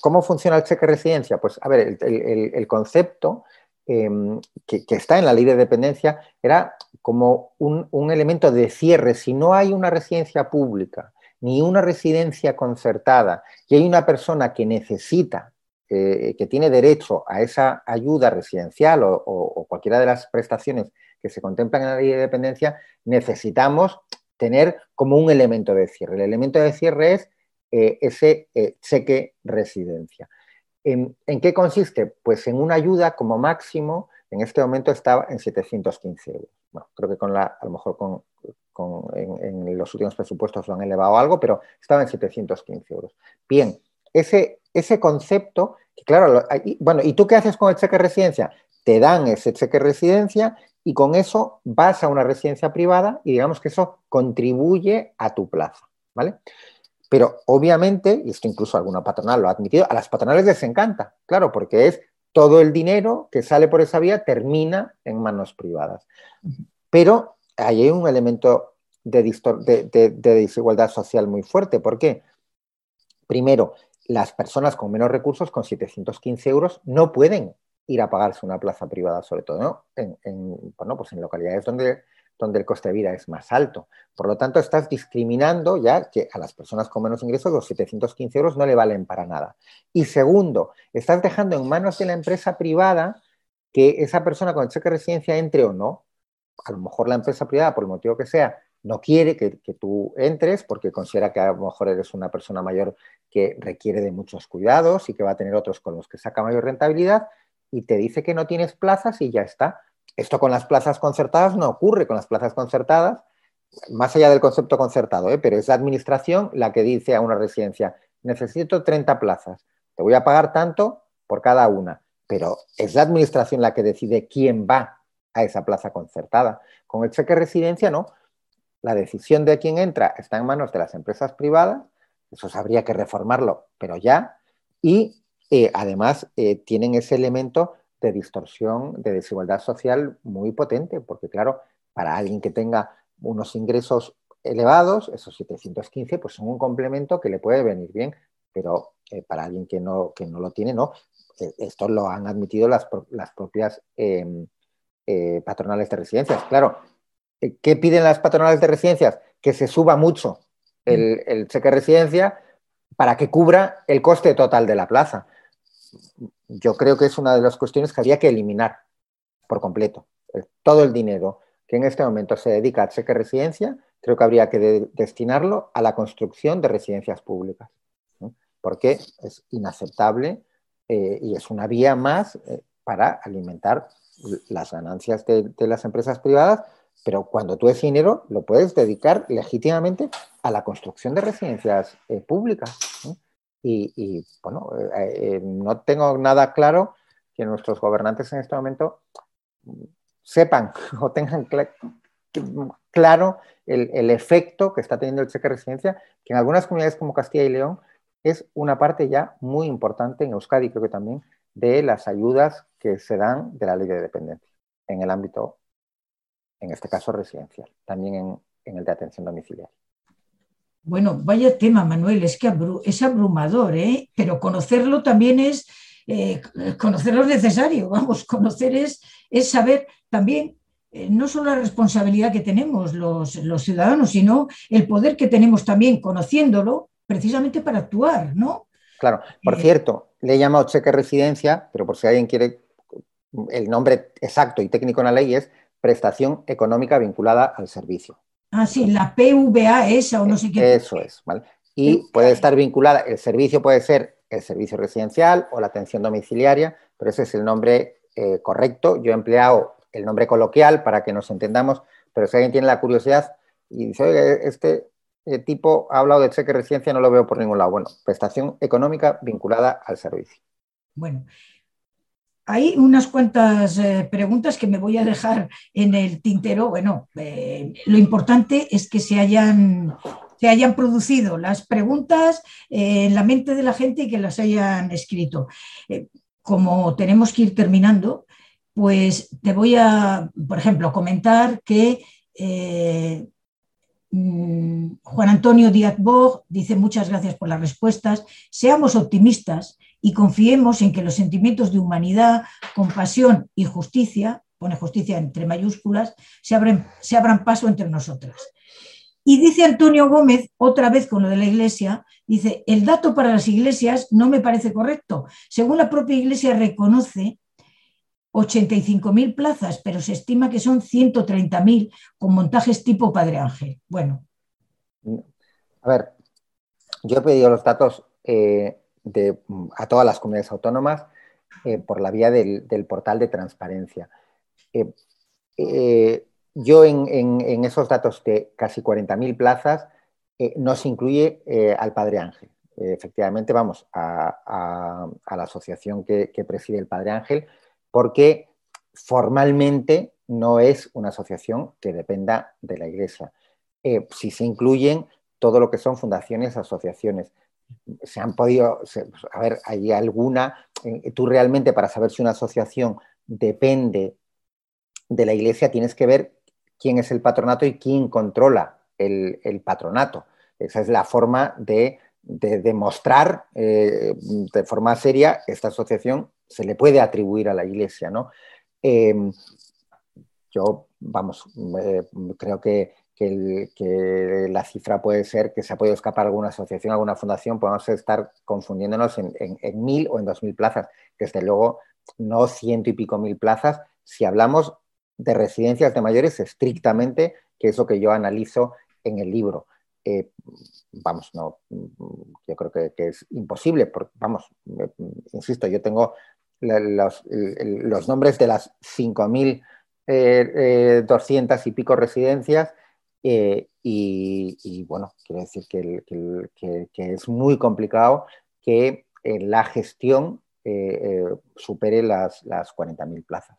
¿cómo funciona el cheque residencia? Pues, a ver, el concepto Em, que, está en la ley de dependencia era como un, elemento de cierre. Si no hay una residencia pública ni una residencia concertada y hay una persona que necesita, eh, que tiene derecho a esa ayuda residencial o, cualquiera de las prestaciones que se contemplan en la ley de dependencia, necesitamos tener como un elemento de cierre. El elemento de cierre es eh, ese eh, cheque residencia. ¿En, qué consiste? Pues en una ayuda como máximo, en este momento estaba en 715 euros. Bueno, creo que con la, a lo mejor con, en, los últimos presupuestos lo han elevado algo, pero estaba en 715 euros. Bien, ese, ese concepto, que claro, bueno, ¿y tú qué haces con el cheque residencia? Te dan ese cheque residencia y con eso vas a una residencia privada y digamos que eso contribuye a tu plaza, ¿vale? Pero obviamente, y esto incluso alguna patronal lo ha admitido, a las patronales les encanta, claro, porque es todo el dinero que sale por esa vía termina en manos privadas. Pero ahí hay un elemento de, desigualdad social muy fuerte. ¿Por qué? Primero, las personas con menos recursos, con 715 euros, no pueden ir a pagarse una plaza privada, sobre todo en, pues en localidades donde donde el coste de vida es más alto. Por lo tanto, estás discriminando ya que a las personas con menos ingresos los 715 euros no le valen para nada. Y segundo, estás dejando en manos de la empresa privada que esa persona con el cheque de residencia entre o no. A lo mejor la empresa privada, por el motivo que sea, no quiere que, tú entres porque considera que a lo mejor eres una persona mayor que requiere de muchos cuidados y que va a tener otros con los que saca mayor rentabilidad y te dice que no tienes plazas y ya está. Esto con las plazas concertadas no ocurre. Con las plazas concertadas, más allá del concepto concertado, ¿eh? pero es la administración la que dice a una residencia, necesito 30 plazas, te voy a pagar tanto por cada una, pero es la administración la que decide quién va a esa plaza concertada. Con el cheque residencia, no. La decisión de quién entra está en manos de las empresas privadas, eso habría que reformarlo, pero ya, y eh, además eh, tienen ese elemento de distorsión, de desigualdad social muy potente, porque claro, para alguien que tenga unos ingresos elevados, esos 715, pues son un complemento que le puede venir bien, pero eh, para alguien que no, que no lo tiene, no. Eh, esto lo han admitido las, propias em, eh, patronales de residencias. Claro, ¿qué piden las patronales de residencias? Que se suba mucho el, el cheque de residencia para que cubra el coste total de la plaza yo creo que es una de las cuestiones que habría que eliminar por completo. Todo el dinero que en este momento se dedica a cheque residencia, creo que habría que destinarlo a la construcción de residencias públicas, porque es inaceptable eh, y es una vía más eh, para alimentar las ganancias de, las empresas privadas, pero cuando tú ese dinero lo puedes dedicar legítimamente a la construcción de residencias eh, públicas. Y, bueno, eh, eh, no tengo nada claro que nuestros gobernantes en este momento sepan o tengan claro el, efecto que está teniendo el cheque de residencia, que en algunas comunidades como Castilla y León es una parte ya muy importante en Euskadi, creo que también, de las ayudas que se dan de la ley de dependencia en el ámbito, en este caso residencial, también en el de atención domiciliaria. Bueno, vaya tema, Manuel, es que es abrumador, ¿eh? pero conocerlo también es, eh, conocerlo es necesario, vamos, conocer es, es saber también eh, no solo la responsabilidad que tenemos los, los, ciudadanos, sino el poder que tenemos también conociéndolo precisamente para actuar, ¿no? Claro, por eh, cierto, le he llamado cheque residencia, pero por si alguien quiere, el nombre exacto y técnico en la ley es prestación económica vinculada al servicio. Ah, sí, la PVA esa o no sé qué. Eso es, ¿vale? Y puede estar vinculada, el servicio puede ser el servicio residencial o la atención domiciliaria, pero ese es el nombre eh, correcto. Yo he empleado el nombre coloquial para que nos entendamos, pero si alguien tiene la curiosidad y dice, oye, este eh, tipo ha hablado de cheque residencia, no lo veo por ningún lado. Bueno, prestación económica vinculada al servicio. Bueno, hay unas cuantas eh, preguntas que me voy a dejar en el tintero. Bueno, eh, lo importante es que se hayan, se hayan producido las preguntas en la mente de la gente y que las hayan escrito. como tenemos que ir terminando, pues te voy a, por ejemplo, comentar que eh, mm, Juan Antonio Díaz Bog dice muchas gracias por las respuestas, seamos optimistas y confiemos en que los sentimientos de humanidad, compasión y justicia, pone justicia entre mayúsculas, se abren, se abran paso entre nosotras. Y dice Antonio Gómez, otra vez con lo de la Iglesia, dice, el dato para las iglesias no me parece correcto. Según la propia Iglesia reconoce 85.000 plazas, pero se estima que son 130.000 con montajes tipo Padre Ángel. Bueno. A ver, yo he pedido los datos eh, de, a todas las comunidades autónomas eh, por la vía del, portal de transparencia. Eh, yo en, esos datos de casi 40.000 plazas no se incluye al Padre Ángel. efectivamente, vamos a, la asociación que preside el Padre Ángel porque formalmente no es una asociación que dependa de la Iglesia. Eh, si se incluyen todo lo que son fundaciones, asociaciones, se han podido, a ver, hay alguna, eh, tú realmente para saber si una asociación depende de la Iglesia tienes que ver quién es el patronato y quién controla el, patronato. Esa es la forma de, demostrar eh, de forma seria esta asociación se le puede atribuir a la Iglesia, ¿no? Em, yo, vamos, creo que, la cifra puede ser que se ha podido escapar alguna asociación, alguna fundación, podemos estar confundiéndonos en, mil o en dos mil plazas. Desde luego, no ciento y pico mil plazas si hablamos de residencias de mayores estrictamente, que es lo que yo analizo en el libro. Eh, vamos, no, yo creo que, que, es imposible, porque, vamos, insisto, yo tengo los, los, nombres de las 5.200 eh, eh, y pico residencias eh, y, bueno, quiero decir que, es muy complicado que la gestión supere las, las 40.000 plazas,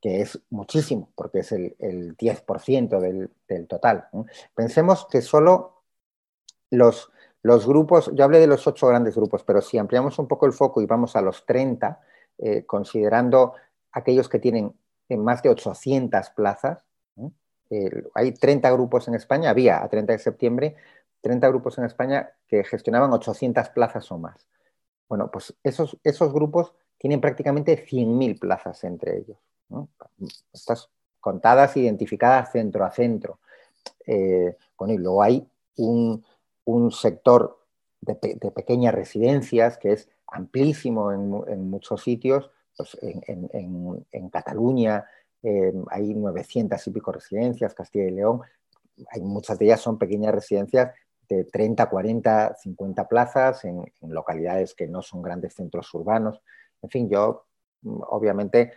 que es muchísimo, porque es el, 10% del, del total. Pensemos que solo los los grupos, yo hablé de los ocho grandes grupos, pero si ampliamos un poco el foco y vamos a los 30, eh, considerando aquellos que tienen en más de 800 plazas, hay 30 grupos en España, había a 30 de septiembre 30 grupos en España que gestionaban 800 plazas o más. Bueno, pues esos, esos grupos tienen prácticamente 100.000 plazas entre ellos. Estas contadas, identificadas centro a centro. Eh, y luego hay un, un sector de, pequeñas residencias que es amplísimo en, muchos sitios, pues en, Cataluña em, hay 900 y pico residencias, Castilla y León, hay, muchas de ellas son pequeñas residencias de 30, 40, 50 plazas en, localidades que no son grandes centros urbanos. En fin, yo mm, obviamente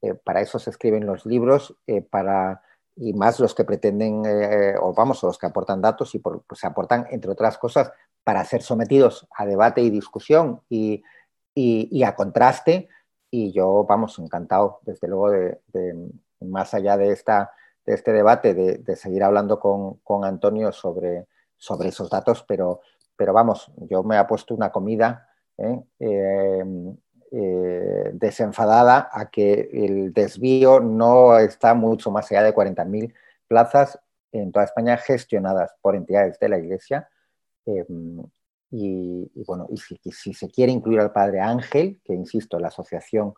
eh, para eso se escriben los libros, eh, para y más los que pretenden, eh, o vamos, los que aportan datos y pues, se aportan, entre otras cosas, para ser sometidos a debate y discusión y, a contraste. Y yo, vamos, encantado, desde luego, de, más allá de, esta, de este debate, de, seguir hablando con, Antonio sobre, sobre esos datos, pero, pero vamos, yo me he puesto una comida ¿eh? Eh, eh, desenfadada a que el desvío no está mucho más allá de 40.000 plazas en toda España gestionadas por entidades de la Iglesia. Y, bueno, y si, se quiere incluir al Padre Ángel, que insisto, la asociación,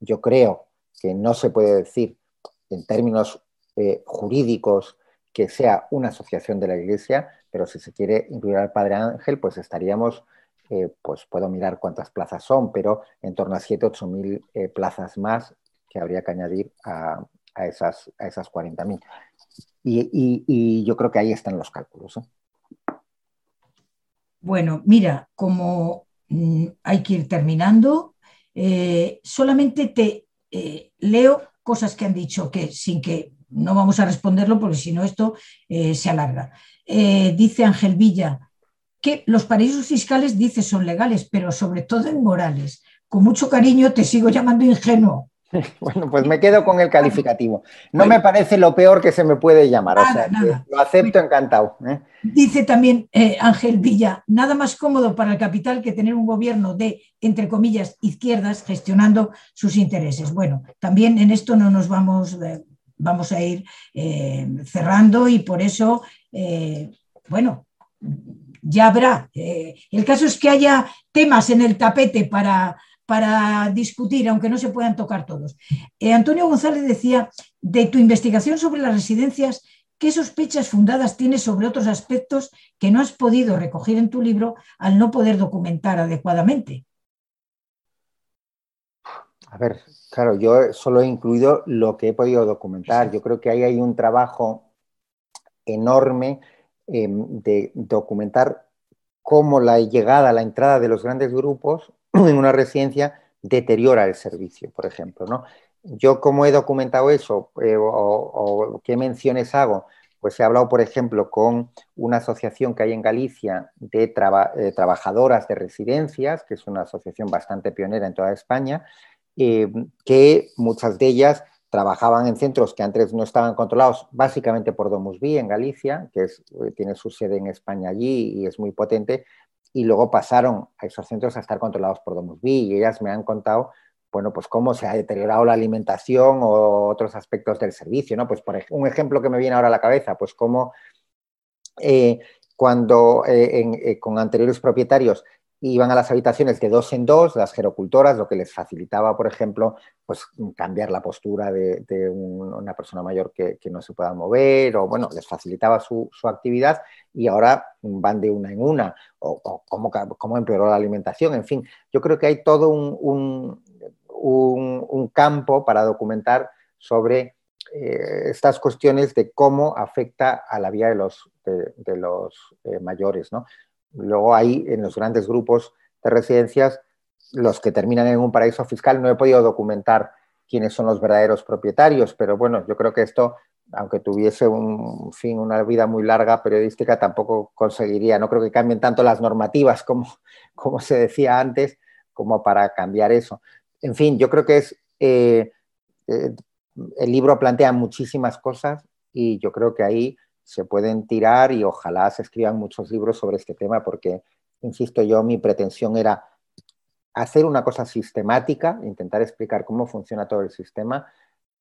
yo creo que no se puede decir en términos eh, jurídicos que sea una asociación de la Iglesia, pero si se quiere incluir al Padre Ángel, pues estaríamos, eh, pues puedo mirar cuántas plazas son, pero en torno a 7, 8 mil eh, plazas más que habría que añadir a, esas, a esas 40 mil. Y, yo creo que ahí están los cálculos. Bueno, mira, como mm, hay que ir terminando, eh, solamente te eh, leo cosas que han dicho que sin que no vamos a responderlo porque si no esto eh, se alarga. dice Ángel Villa que los paraísos fiscales, dice, son legales, pero sobre todo inmorales. Con mucho cariño te sigo llamando ingenuo. Bueno, pues me quedo con el calificativo. No me parece lo peor que se me puede llamar, o sea, lo acepto encantado. ¿eh? Dice también eh, Ángel Villa, nada más cómodo para el capital que tener un gobierno de, entre comillas, izquierdas gestionando sus intereses. Bueno, también en esto no nos vamos, eh, vamos a ir cerrando y por eso, bueno, ya habrá. el caso es que haya temas en el tapete para para discutir, aunque no se puedan tocar todos. Eh, Antonio González decía, de tu investigación sobre las residencias, ¿qué sospechas fundadas tienes sobre otros aspectos que no has podido recoger en tu libro al no poder documentar adecuadamente? A ver, claro, yo solo he incluido lo que he podido documentar. Yo creo que ahí hay un trabajo enorme em, de documentar cómo la llegada, la entrada de los grandes grupos en una residencia deteriora el servicio, por ejemplo. ¿no? Yo, ¿cómo he documentado eso? Eh, o, qué menciones hago? Pues he hablado, por ejemplo, con una asociación que hay en Galicia de eh, trabajadoras de residencias, que es una asociación bastante pionera en toda España, eh, que muchas de ellas trabajaban en centros que antes no estaban controlados básicamente por Domus Vi en Galicia, que tiene su sede en España allí y es muy potente, y luego pasaron a esos centros a estar controlados por Domus Vi y ellas me han contado, bueno, pues cómo se ha deteriorado la alimentación o otros aspectos del servicio, ¿no? Pues por un ejemplo que me viene ahora a la cabeza, pues cómo eh, cuando eh, eh, con anteriores propietarios iban a las habitaciones de dos en dos, las gerocultoras, lo que les facilitaba, por ejemplo, pues cambiar la postura de, una persona mayor que, no se pueda mover, o bueno, les facilitaba su, actividad y ahora van de una en una, o, cómo, empeoró la alimentación, en fin, yo creo que hay todo un, campo para documentar sobre eh, estas cuestiones de cómo afecta a la vida de los, de, los eh, mayores, ¿no? Luego hay en los grandes grupos de residencias, los que terminan en un paraíso fiscal, no he podido documentar quiénes son los verdaderos propietarios, pero bueno, yo creo que esto, aunque tuviese un fin, una vida muy larga periodística, tampoco conseguiría, no creo que cambien tanto las normativas como, como se decía antes, como para cambiar eso. En fin, yo creo que es, eh, eh, el libro plantea muchísimas cosas y yo creo que ahí se pueden tirar y ojalá se escriban muchos libros sobre este tema porque, insisto yo, mi pretensión era hacer una cosa sistemática, intentar explicar cómo funciona todo el sistema,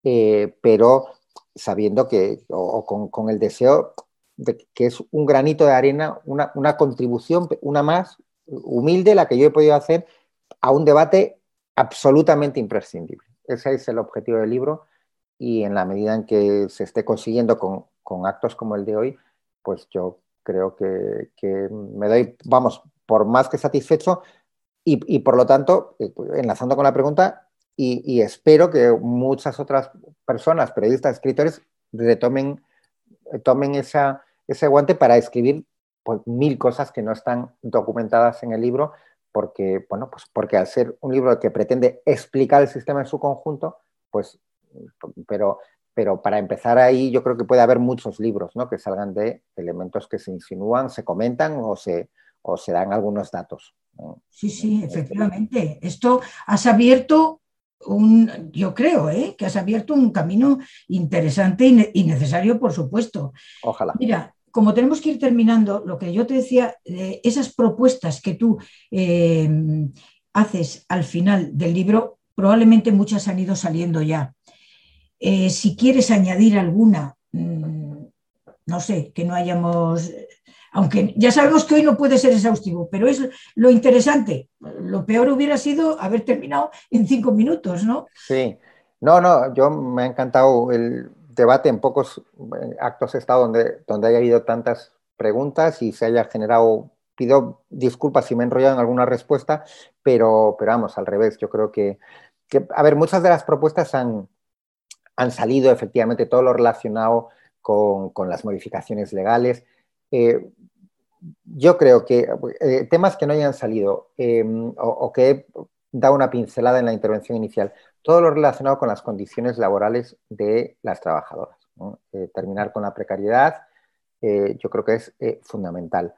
eh, pero sabiendo que, o, con, el deseo de que es un granito de arena, una, una contribución, una más humilde, la que yo he podido hacer a un debate absolutamente imprescindible. Ese es el objetivo del libro y en la medida en que se esté consiguiendo con, con actos como el de hoy, pues yo creo que, me doy, vamos, por más que satisfecho y, por lo tanto, eh, enlazando con la pregunta, y, espero que muchas otras personas, periodistas, escritores, retomen tomen esa, ese guante para escribir pues, mil cosas que no están documentadas en el libro, porque, bueno, pues porque al ser un libro que pretende explicar el sistema en su conjunto, pues, pero pero para empezar ahí yo creo que puede haber muchos libros ¿no? que salgan de elementos que se insinúan, se comentan o se, o se dan algunos datos. Sí, sí, efectivamente. Esto has abierto un, yo creo, ¿eh? que has abierto un camino interesante y, necesario, por supuesto. Ojalá. Mira, como tenemos que ir terminando, lo que yo te decía, esas propuestas que tú eh, haces al final del libro, probablemente muchas han ido saliendo ya. Eh, si quieres añadir alguna, mm, no sé, que no hayamos, aunque ya sabemos que hoy no puede ser exhaustivo, pero es lo interesante. Lo peor hubiera sido haber terminado en cinco minutos, ¿no? Sí, no, no, yo me ha encantado el debate en pocos eh, actos estado donde, donde haya habido tantas preguntas y se haya generado, pido disculpas si me he enrollado en alguna respuesta, pero, pero vamos, al revés, yo creo que, a ver, muchas de las propuestas han, han salido efectivamente todo lo relacionado con, las modificaciones legales. Eh, yo creo que eh, temas que no hayan salido o, o, que he dado una pincelada en la intervención inicial, todo lo relacionado con las condiciones laborales de las trabajadoras. Eh, terminar con la precariedad, eh, yo creo que es eh, fundamental.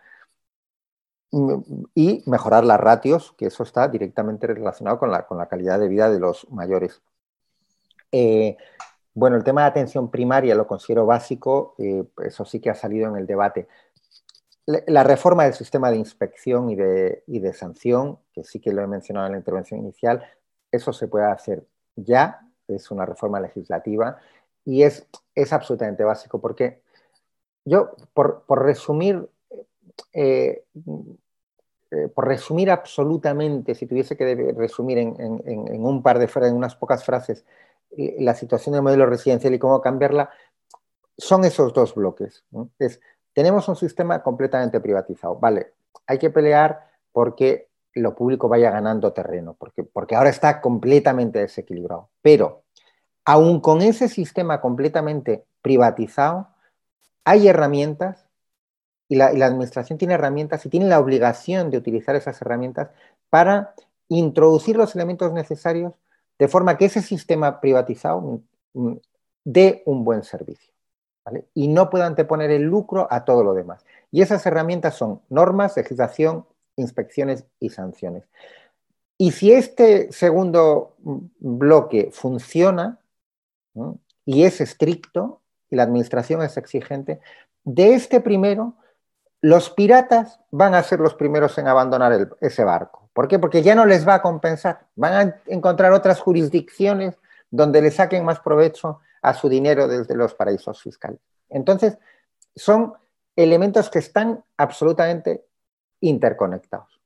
Mm, y mejorar las ratios, que eso está directamente relacionado con la, con la calidad de vida de los mayores. Bueno, el tema de atención primaria lo considero básico, eso sí que ha salido en el debate. La reforma del sistema de inspección y de, sanción, que sí que lo he mencionado en la intervención inicial, eso se puede hacer ya, es una reforma legislativa y es, absolutamente básico porque yo, por, resumir, eh, eh, por resumir absolutamente, si tuviese que resumir en, un par de frases, en unas pocas frases, eh, la situación del modelo residencial y cómo cambiarla, son esos dos bloques. Es, tenemos un sistema completamente privatizado. Vale, hay que pelear porque lo público vaya ganando terreno, porque, porque ahora está completamente desequilibrado. Pero, aún con ese sistema completamente privatizado, hay herramientas y la, administración tiene herramientas y tiene la obligación de utilizar esas herramientas para introducir los elementos necesarios de forma que ese sistema privatizado mm, mm, dé un buen servicio y no pueda anteponer el lucro a todo lo demás. Y esas herramientas son normas, legislación, inspecciones y sanciones. Y si este segundo bloque funciona y es estricto y la administración es exigente, de este primero, los piratas van a ser los primeros en abandonar ese barco. ¿Por qué? Porque ya no les va a compensar. Van a encontrar otras jurisdicciones donde le saquen más provecho a su dinero desde los paraísos fiscales. Entonces, son elementos que están absolutamente interconectados.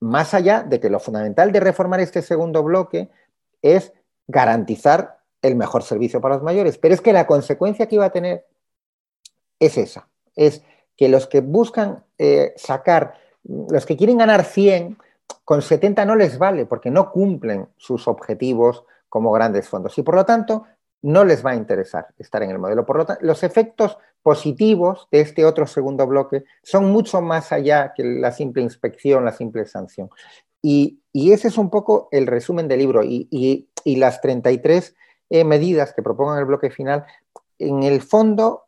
Más allá de que lo fundamental de reformar este segundo bloque es garantizar el mejor servicio para los mayores, pero es que la consecuencia que iba a tener es esa, es que los que buscan eh, sacar, los que quieren ganar 100, con 70 no les vale porque no cumplen sus objetivos como grandes fondos y por lo tanto no les va a interesar estar en el modelo. Por lo tanto, los efectos positivos de este otro segundo bloque son mucho más allá que la simple inspección, la simple sanción. Y, ese es un poco el resumen del libro. Y, las 33 eh, medidas que propongan el bloque final, en el fondo,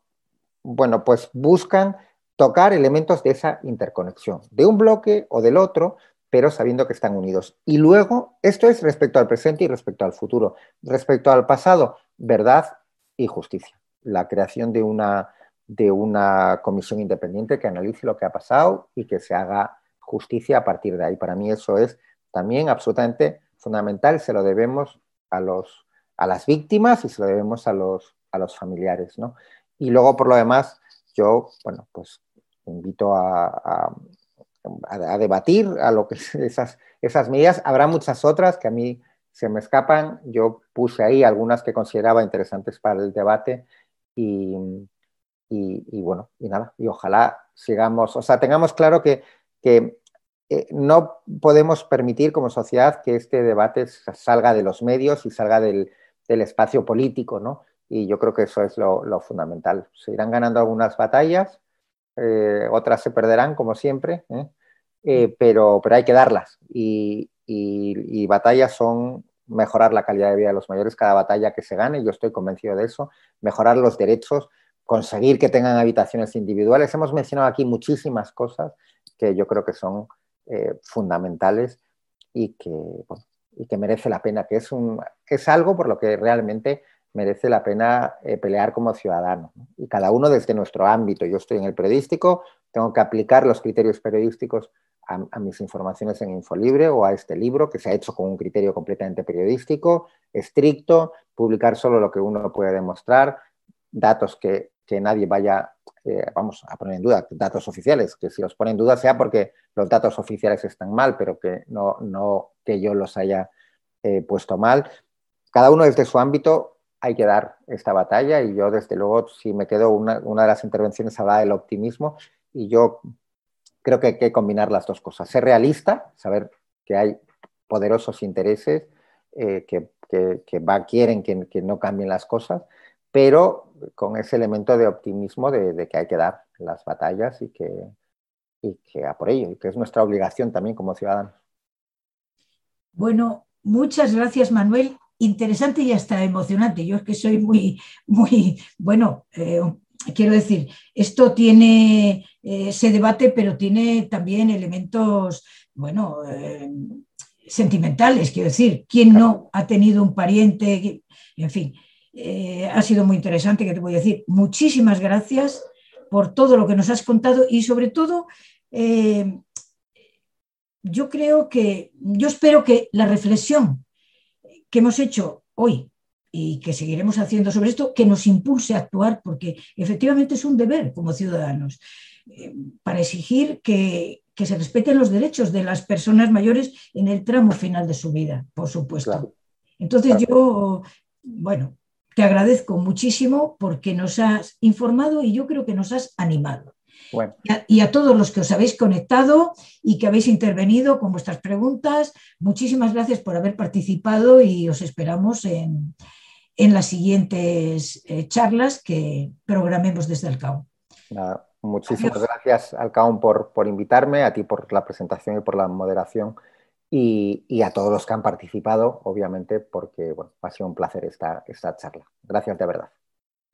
bueno, pues buscan tocar elementos de esa interconexión, de un bloque o del otro, pero sabiendo que están unidos. Y luego, esto es respecto al presente y respecto al futuro. Respecto al pasado, verdad y justicia. La creación de una de una comisión independiente que analice lo que ha pasado y que se haga justicia a partir de ahí. Para mí eso es también absolutamente fundamental, se lo debemos a, los, a las víctimas y se lo debemos a los, a los familiares. ¿no? Y luego, por lo demás, yo, bueno, pues invito a, a, a, debatir a lo que esas, esas medidas. Habrá muchas otras que a mí se me escapan. Yo puse ahí algunas que consideraba interesantes para el debate y, y, bueno, y nada, y ojalá sigamos, o sea, tengamos claro que, que eh, no podemos permitir como sociedad que este debate salga de los medios y salga del, del espacio político, ¿no? Y yo creo que eso es lo, fundamental. Se irán ganando algunas batallas, eh, otras se perderán, como siempre, ¿eh? Pero, pero hay que darlas. Y, y, y, batallas son mejorar la calidad de vida de los mayores cada batalla que se gane, yo estoy convencido de eso, mejorar los derechos, conseguir que tengan habitaciones individuales. Hemos mencionado aquí muchísimas cosas que yo creo que son eh, fundamentales y que, y que merece la pena, que es, un, es algo por lo que realmente merece la pena eh, pelear como ciudadano. Y cada uno desde nuestro ámbito. Yo estoy en el periodístico, tengo que aplicar los criterios periodísticos a, a, mis informaciones en Infolibre o a este libro que se ha hecho con un criterio completamente periodístico, estricto, publicar solo lo que uno puede demostrar, datos que que nadie vaya, eh, vamos, a poner en duda datos oficiales, que si los pone en duda sea porque los datos oficiales están mal, pero que no, no que yo los haya eh, puesto mal. Cada uno desde su ámbito hay que dar esta batalla y yo desde luego, si me quedo, una, una de las intervenciones hablaba del optimismo y yo creo que hay que combinar las dos cosas. Ser realista, saber que hay poderosos intereses eh, que, va, quieren que, no cambien las cosas, pero con ese elemento de optimismo de, que hay que dar las batallas y que, y que a por ello, y que es nuestra obligación también como ciudadanos. Bueno, muchas gracias Manuel. Interesante y hasta emocionante. Yo es que soy muy, muy, bueno, eh, quiero decir, esto tiene, eh, se debate, pero tiene también elementos, bueno, sentimentales, quiero decir, ¿quién no ha tenido un pariente? En fin, eh, ha sido muy interesante, que te voy a decir. Muchísimas gracias por todo lo que nos has contado y sobre todo, eh, yo creo que, yo espero que la reflexión que hemos hecho hoy y que seguiremos haciendo sobre esto, que nos impulse a actuar, porque efectivamente es un deber como ciudadanos, eh, para exigir que, que se respeten los derechos de las personas mayores en el tramo final de su vida, por supuesto. Entonces yo, bueno, te agradezco muchísimo porque nos has informado y yo creo que nos has animado. Y, a, todos los que os habéis conectado y que habéis intervenido con vuestras preguntas, muchísimas gracias por haber participado y os esperamos en, las siguientes eh, charlas que programemos desde el CAO. Muchísimas gracias, Alcaón, por, por invitarme, a ti por la presentación y por la moderación y, y, a todos los que han participado, obviamente, porque bueno, ha sido un placer esta, esta charla. Gracias de verdad.